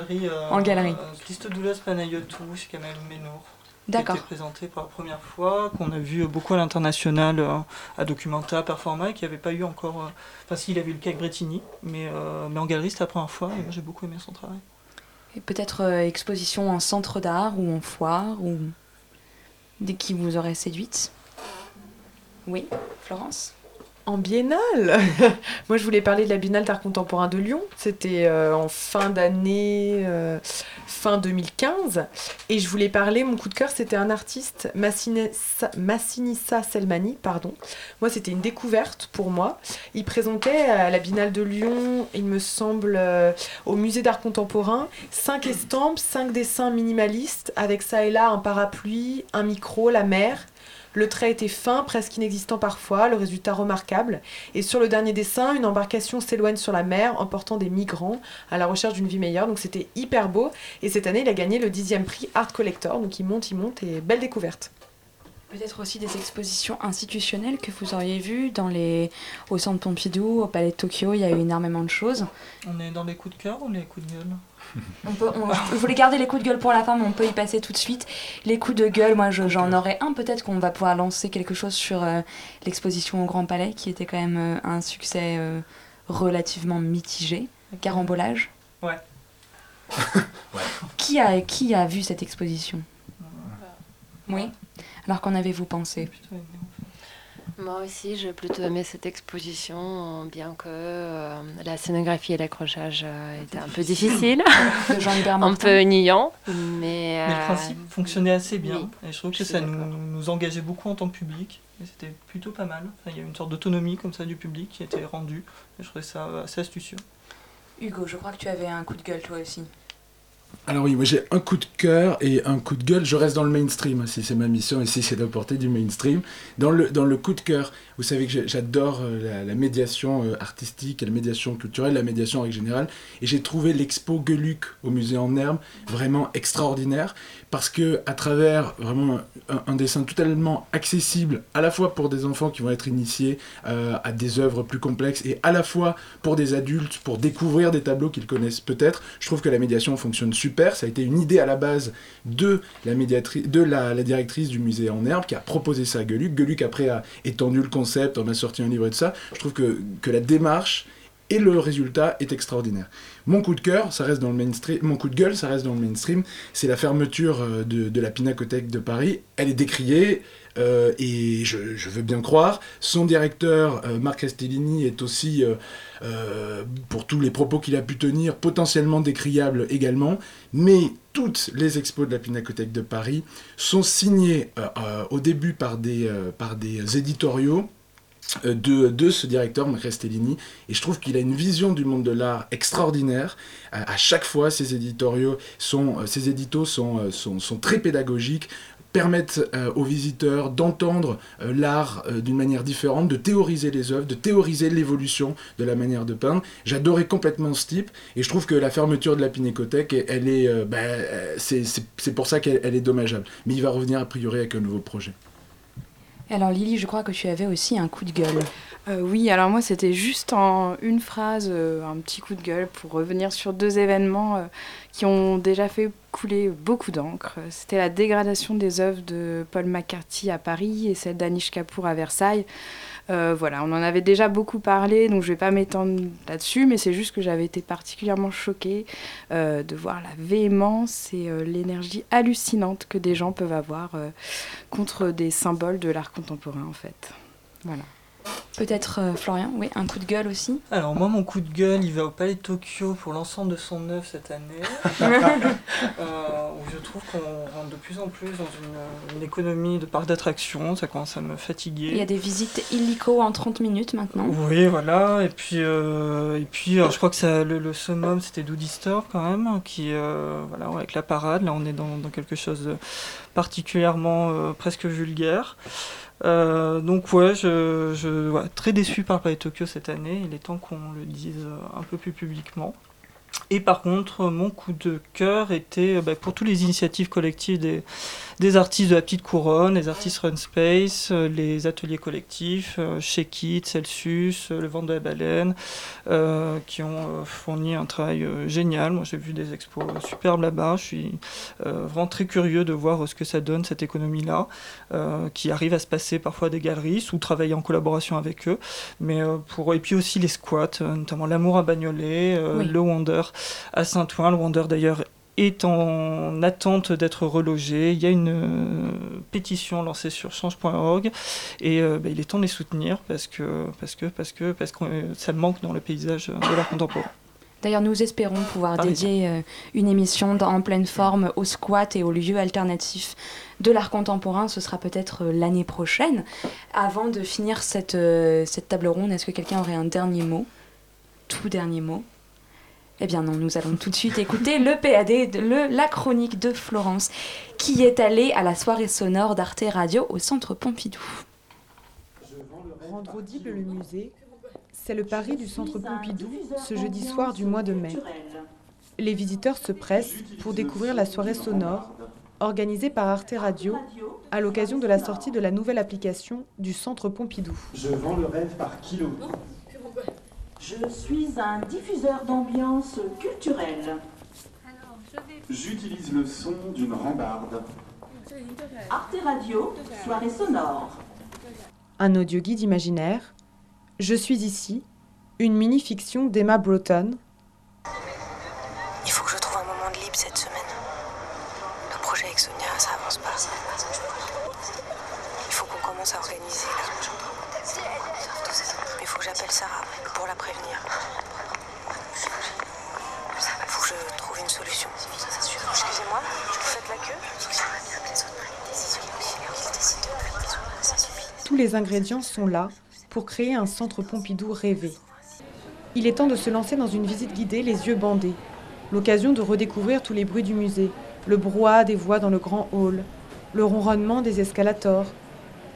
En galerie. Christo Doulas Panayotou, c'est quand même Ménour. D'accord. Qui a été présenté pour la première fois, qu'on a vu beaucoup à l'international, euh, à Documenta, Performa, et qui n'avait pas eu encore. euh, Enfin, si, il a vu le Cake Bretigny, mais, euh, mais en galerie, c'était la première fois, et moi j'ai beaucoup aimé son travail. Et peut-être euh, exposition en centre d'art ou en foire ou qui vous auraient séduite Oui, Florence? En biennale *laughs* Moi, je voulais parler de la Biennale d'art contemporain de Lyon. C'était euh, en fin d'année, euh, fin 2015. Et je voulais parler, mon coup de cœur, c'était un artiste, Massinissa, Selmani, pardon. Moi, c'était une découverte pour moi. Il présentait à la Biennale de Lyon, il me semble, euh, au musée d'art contemporain, cinq estampes, cinq dessins minimalistes, avec ça et là un parapluie, un micro, la mer. Le trait était fin, presque inexistant parfois, le résultat remarquable. Et sur le dernier dessin, une embarcation s'éloigne sur la mer, emportant des migrants à la recherche d'une vie meilleure. Donc c'était hyper beau. Et cette année, il a gagné le dixième prix Art Collector. Donc il monte, il monte, et belle découverte. Peut-être aussi des expositions institutionnelles que vous auriez vues dans les... au Centre Pompidou, au Palais de Tokyo, il y a eu énormément de choses. On est dans les coups de cœur ou les coups de gueule? *laughs* On peut, on- je voulais garder les coups de gueule pour la fin, mais on peut y passer tout de suite. Les coups de gueule, moi je- j'en aurais un. Peut-être qu'on va pouvoir lancer quelque chose sur euh, l'exposition au Grand Palais, qui était quand même euh, un succès euh, relativement mitigé. Carambolage. Ouais. *laughs* Qui a, qui a vu cette exposition? Oui. Alors qu'en avez-vous pensé? Moi aussi, j'ai plutôt aimé cette exposition, bien que euh, la scénographie et l'accrochage euh, étaient un peu difficiles, *laughs* un peu ennuyants. Mais, Mais le euh, principe fonctionnait assez bien. oui, et je trouve que je ça nous, nous engageait beaucoup en tant que public. Et c'était plutôt pas mal. Enfin, il y a une sorte d'autonomie comme ça du public qui était rendue. Et je trouvais ça assez astucieux. Hugo, je crois que tu avais un coup de gueule toi aussi. Alors oui, moi j'ai un coup de cœur et un coup de gueule. Je reste dans le mainstream, si c'est ma mission ici, c'est d'apporter du mainstream. Dans le, dans le coup de cœur, vous savez que j'adore euh, la, médiation euh, artistique, la médiation culturelle, la médiation en règle générale. Et j'ai trouvé l'expo Gueluc au musée en herbe vraiment extraordinaire parce que à travers vraiment un, dessin totalement accessible à la fois pour des enfants qui vont être initiés euh, à des œuvres plus complexes et à la fois pour des adultes pour découvrir des tableaux qu'ils connaissent peut-être. Je trouve que la médiation fonctionne super. Ça a été une idée à la base de la, médiatri- de la, directrice du musée en herbe qui a proposé ça à Gueluc. Gueluc après a étendu le concept, on a sorti un livre et tout ça. Je trouve que, la démarche et le résultat est extraordinaire. Mon coup de cœur, ça reste dans le mainstream. Mon coup de gueule, ça reste dans le mainstream. C'est la fermeture euh, de, la Pinacothèque de Paris. Elle est décriée. euh, et je, veux bien croire. Son directeur, euh, Marc Castellini, est aussi, pour tous les propos qu'il a pu tenir, potentiellement décriable également. Mais toutes les expos de la Pinacothèque de Paris sont signées au début par des, par des éditoriaux de, de ce directeur, Marc et je trouve qu'il a une vision du monde de l'art extraordinaire. À, chaque fois, ses éditoriaux sont, euh, éditos sont, euh, sont, très pédagogiques, permettent euh, aux visiteurs d'entendre euh, l'art euh, d'une manière différente, de théoriser les œuvres, de théoriser l'évolution de la manière de peindre. J'adorais complètement ce type, et je trouve que la fermeture de la Pinacothèque, euh, bah, euh, c'est pour ça qu'elle elle est dommageable. Mais il va revenir a priori avec un nouveau projet. Alors Lily, je crois que tu avais aussi un coup de gueule. Euh, oui, alors moi c'était juste en une phrase, euh, un petit coup de gueule pour revenir sur deux événements euh, qui ont déjà fait couler beaucoup d'encre. C'était la dégradation des œuvres de Paul McCarthy à Paris et celle d'Anish Kapoor à Versailles. Euh, voilà, on en avait déjà beaucoup parlé, donc je vais pas m'étendre là-dessus, mais c'est juste que j'avais été particulièrement choquée euh, de voir la véhémence et euh, l'énergie hallucinante que des gens peuvent avoir contre des symboles de l'art contemporain en fait. Voilà. Peut-être euh, Florian, oui, un coup de gueule aussi. Alors moi mon coup de gueule il va au Palais de Tokyo pour l'ensemble de son œuvre cette année *laughs* euh, où je trouve qu'on rentre de plus en plus dans une, une économie de parcs d'attractions, ça commence à me fatiguer. Il y a des visites illico en 30 minutes maintenant. Oui, voilà. Et puis, euh, et puis alors, je crois que ça, le, le summum, c'était Doody Store quand même, qui, voilà, avec la parade. Là, on est dans, dans quelque chose de particulièrement presque vulgaire. Euh, donc ouais, je, je très déçu par Palais Tokyo cette année. Il est temps qu'on le dise euh, un peu plus publiquement. Et par contre, mon coup de cœur était euh, bah, pour toutes les initiatives collectives des, des artistes de la petite couronne, les artistes Run Space, euh, les ateliers collectifs, euh, Shake It, Celsius, euh, le Vent de la Baleine, qui ont fourni un travail génial. Moi, j'ai vu des expos superbes là-bas. Je suis vraiment très curieux de voir ce que ça donne, cette économie-là, qui arrive à se passer parfois à des galeries ou travailler en collaboration avec eux. Mais, pour... Et puis aussi les squats, notamment l'Amour à Bagnolet, Oui. le Wonder à Saint-Ouen. Le Wonder, d'ailleurs, est en attente d'être relogé. Il y a une euh, pétition lancée sur change.org et euh, bah, il est temps de les soutenir parce que, parce que, parce que, parce que euh, ça manque dans le paysage de l'art contemporain. D'ailleurs, nous espérons pouvoir dédier une émission dans- en pleine forme au squat et aux lieux alternatifs de l'art contemporain. Ce sera peut-être l'année prochaine. Avant de finir cette, cette table ronde, est-ce que quelqu'un aurait un dernier mot? Tout dernier mot eh bien non, nous allons tout de suite écouter le PAD, le, la chronique de Florence, qui est allée à la soirée sonore d'Arte Radio au Centre Pompidou. Rendre audible le musée, c'est le pari du Centre Pompidou ce jeudi soir du mois de mai. Les visiteurs se pressent pour découvrir la soirée sonore organisée par Arte Radio à l'occasion de la sortie de la nouvelle application du Centre Pompidou. Je vends le rêve par kilo. Je suis un diffuseur d'ambiance culturelle. J'utilise le son d'une rambarde. Arte Radio, soirée sonore. Un audioguide imaginaire, Je suis ici, une mini-fiction d'Emma Broughton, les ingrédients sont là pour créer un centre Pompidou rêvé. Il est temps de se lancer dans une visite guidée les yeux bandés. L'occasion de redécouvrir tous les bruits du musée, le brouhaha des voix dans le grand hall, le ronronnement des escalators,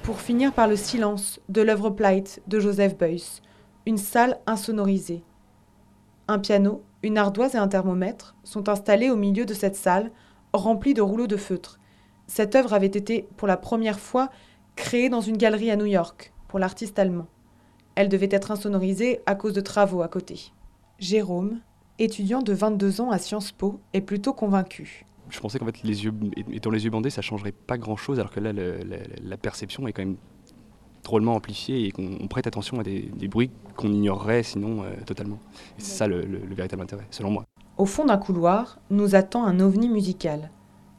pour finir par le silence de l'œuvre Plight de Joseph Beuys, une salle insonorisée. Un piano, une ardoise et un thermomètre sont installés au milieu de cette salle, remplie de rouleaux de feutre. Cette œuvre avait été, pour la première fois, créée dans une galerie à New York, pour l'artiste allemand. Elle devait être insonorisée à cause de travaux à côté. Jérôme, étudiant de 22 ans à Sciences Po, est plutôt convaincu. Je pensais qu'en fait, les yeux, étant les yeux bandés, ça changerait pas grand-chose, alors que là, le- la, la perception est quand même drôlement amplifiée et qu'on on prête attention à des, des bruits qu'on ignorerait sinon euh, totalement. Et c'est ça le, le- le véritable intérêt, selon moi. Au fond d'un couloir, nous attend un ovni musical.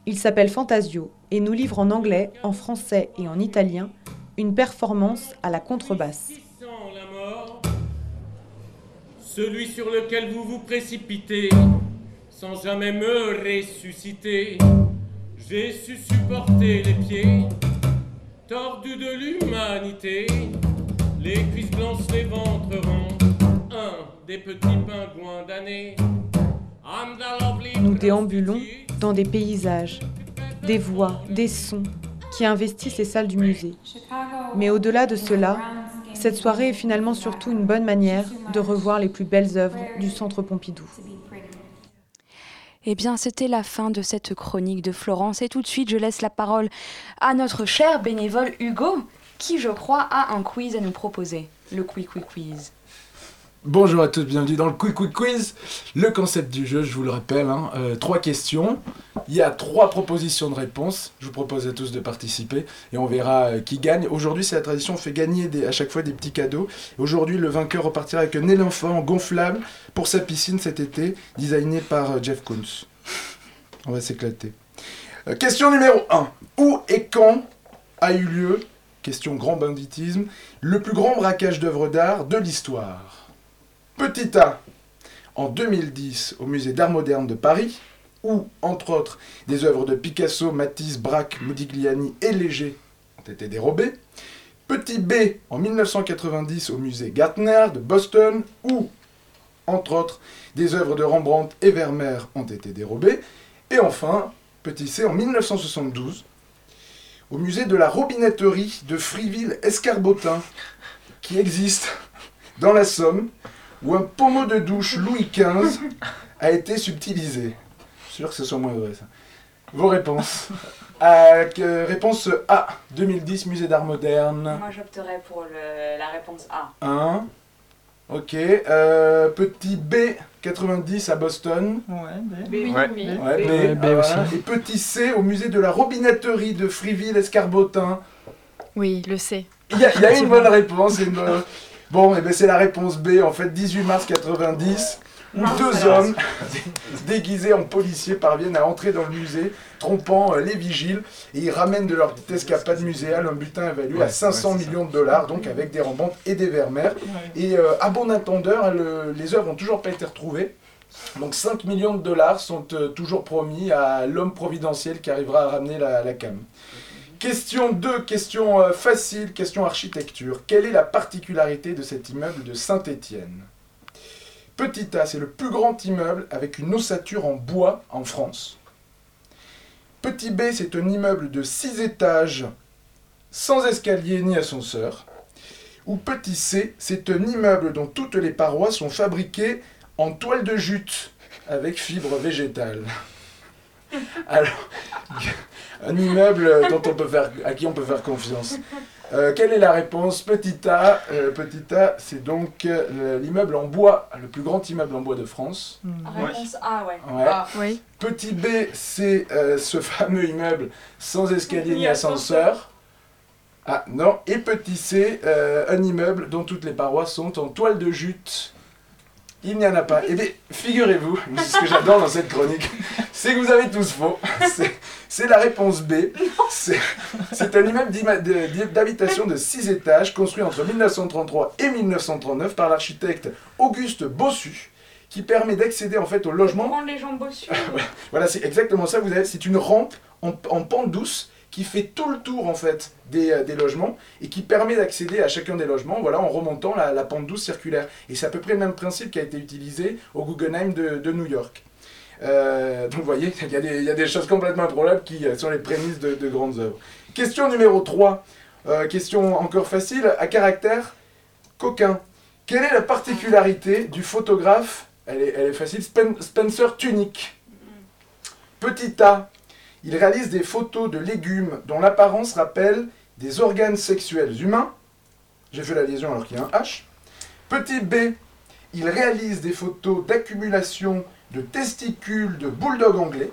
Il s'appelle Fantasio et nous livre en anglais, en français et en italien une performance à la contrebasse. la mort, celui sur lequel vous vous précipitez, sans jamais me ressusciter. J'ai su supporter les pieds tordus de l'humanité, les cuisses blanches, les ventres ronds, un des petits pingouins lovely Nous déambulons dans des paysages, des voix, des sons qui investissent les salles du musée. Mais au-delà de cela, cette soirée est finalement surtout une bonne manière de revoir les plus belles œuvres du Centre Pompidou. Eh bien, c'était la fin de cette chronique de Florence. Et tout de suite, je laisse la parole à notre cher bénévole Hugo, qui, je crois, a un quiz à nous proposer. Le Quick Quick Quiz. Bonjour à tous, bienvenue dans le Quick Quick Quiz. Le concept du jeu, je vous le rappelle, hein, euh, trois questions. Il y a trois propositions de réponses. Je vous propose à tous de participer et on verra euh, qui gagne. Aujourd'hui, c'est la tradition, on fait gagner à chaque fois des petits cadeaux. Aujourd'hui, le vainqueur repartira avec un éléphant gonflable pour sa piscine cet été, designé par euh, Jeff Koons. On va s'éclater. Question numéro 1. Où et quand a eu lieu, question grand banditisme, le plus grand braquage d'œuvres d'art de l'histoire? Petit A, en 2010 au musée d'art moderne de Paris, où, entre autres, des œuvres de Picasso, Matisse, Braque, Modigliani et Léger ont été dérobées. Petit B, en 1990 au musée Gartner de Boston, où, entre autres, des œuvres de Rembrandt et Vermeer ont été dérobées. Et enfin, petit C, en 1972, au musée de la robinetterie de Friville-Escarbotin, qui existe dans la Somme, où un pommeau de douche Louis XV a été subtilisé. Je suis sûr que ce soit moins vrai ça. Vos réponses. Euh, que- réponse A, 2010, musée d'art moderne. Moi, j'opterais pour la réponse A. 1. Ok. Euh, petit B, 90 à Boston. Ouais, B. Oui, Ouais. oui. Ouais, B, Ouais, B ah, aussi. Et petit C, au musée de la robinetterie de Friville-Escarbotin. Oui, le C. Il y a, il y a une *laughs* bonne réponse. et une bonne- Bon, et ben c'est la réponse B, en fait, 18 mars 90, où Non, deux hommes *laughs* déguisés en policiers parviennent à entrer dans le musée, trompant euh, les vigiles, et ils ramènent de leur petite escapade muséale un butin évalué à Ouais, 500 ouais, c'est millions de dollars, donc avec des Rembrandt et des Vermeer. Et euh, à bon entendeur, le- les œuvres n'ont toujours pas été retrouvées. Donc 5 millions de dollars sont euh, toujours promis à l'homme providentiel qui arrivera à ramener la, la cam. Question 2, question euh, facile, question architecture. Quelle est la particularité de cet immeuble de Saint-Étienne? Petit A, c'est le plus grand immeuble avec une ossature en bois en France. Petit B, c'est un immeuble de 6 étages sans escalier ni ascenseur. Ou petit C, c'est un immeuble dont toutes les parois sont fabriquées en toile de jute avec fibre végétale. *laughs* Alors, un immeuble dont on peut faire, à qui on peut faire confiance. Euh, quelle est la réponse? Petit A, euh, petit A, c'est donc euh, l'immeuble en bois, le plus grand immeuble en bois de France. Réponse A, ouais. Ouais. A. Oui. Petit B, c'est euh, ce *laughs* fameux immeuble sans escalier Ni ascenseur. Ah non. Et petit C, euh, un immeuble dont toutes les parois sont en toile de jute. Il n'y en a pas. Eh bien, figurez-vous, *laughs* c'est ce que j'adore dans cette chronique, *laughs* c'est que vous avez tous faux. C'est- la réponse B. *laughs* C'est un immeuble d'habitation de 6 étages construit entre 1933 et 1939 par l'architecte Auguste Bossu qui permet d'accéder en fait au logement Prendre les jambes dessus. *laughs* voilà, c'est exactement ça. Vous avez, c'est une rampe en, en pente douce qui fait tout le tour en fait des, euh, des logements et qui permet d'accéder à chacun des logements, voilà, en remontant la, la pente douce circulaire. Et c'est à peu près le même principe qui a été utilisé au Guggenheim de, de New York. Euh, donc vous voyez, *laughs* il y, a des- choses complètement improbables qui euh, sont les prémices de, de grandes œuvres. Question numéro 3. Euh, question encore facile, à caractère coquin. Quelle est la particularité du photographe elle est, facile, Spen- Spencer Tunick? Petit A, il réalise des photos de légumes dont l'apparence rappelle des organes sexuels humains. J'ai fait la liaison alors qu'il y a un H. Petit B, il réalise des photos d'accumulation de testicules de bulldog anglais.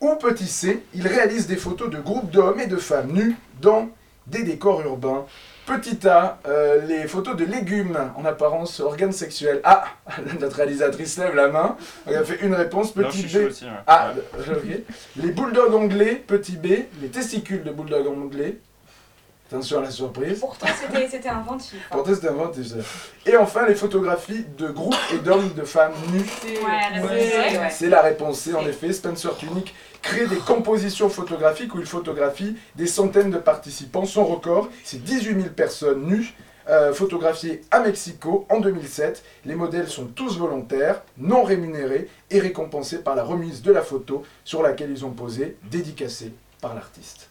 Ou petit C, il réalise des photos de groupes d'hommes et de femmes nus dans des décors urbains. Petit A, euh, les photos de légumes en apparence organes sexuels. Ah, *laughs* notre réalisatrice lève la main. Elle a fait une réponse. Petit B. chaud aussi, ouais. Ah, Ouais. *laughs* Les bulldogs anglais, petit B. Les testicules de bulldog anglais. Attention à la surprise. Pourtant, c'était inventif. hein. Pourtant, c'était inventé ça. Et enfin, les photographies de groupes et d'hommes, de femmes nus. Ouais, la réponse C, ouais. C'est la réponse C, en effet. Spencer Tunick crée des compositions photographiques où il photographie des centaines de participants. Son record, c'est 18 000 personnes nues euh, photographiées à Mexico en 2007. Les modèles sont tous volontaires, non rémunérés et récompensés par la remise de la photo sur laquelle ils ont posé, dédicacée par l'artiste.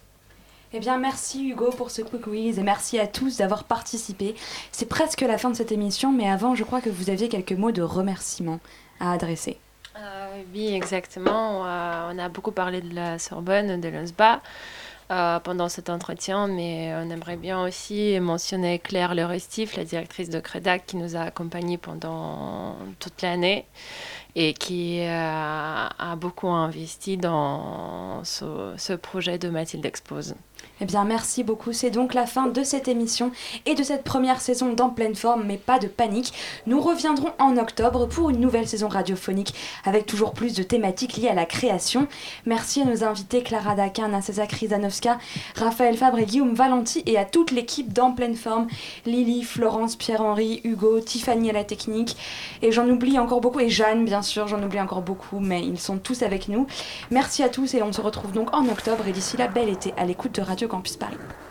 Eh bien, merci Hugo pour ce quick quiz et merci à tous d'avoir participé. C'est presque la fin de cette émission, mais avant, je crois que vous aviez quelques mots de remerciement à adresser. Euh, oui, exactement. Euh, on a beaucoup parlé de la Sorbonne, de l'UNSBA euh, pendant cet entretien, mais on aimerait bien aussi mentionner Claire Le Restif, la directrice de Crédac, qui nous a accompagnés pendant toute l'année et qui euh, a beaucoup investi dans ce, ce projet de Mathilde Expose. Eh bien, merci beaucoup. C'est donc la fin de cette émission et de cette première saison d'En pleine forme, mais pas de panique. Nous reviendrons en octobre pour une nouvelle saison radiophonique avec toujours plus de thématiques liées à la création. Merci à nos invités Clara Daquin, Nassesa Krizanovska, Raphaël Fabre et Guillaume Valenti et à toute l'équipe d'En pleine forme Lily, Florence, Pierre-Henri, Hugo, Tiffany à la technique. Et j'en oublie encore beaucoup, et Jeanne, bien sûr, j'en oublie encore beaucoup, mais ils sont tous avec nous. Merci à tous et on se retrouve donc en octobre. Et d'ici là, bel été à l'écoute de Radio Paris. So don't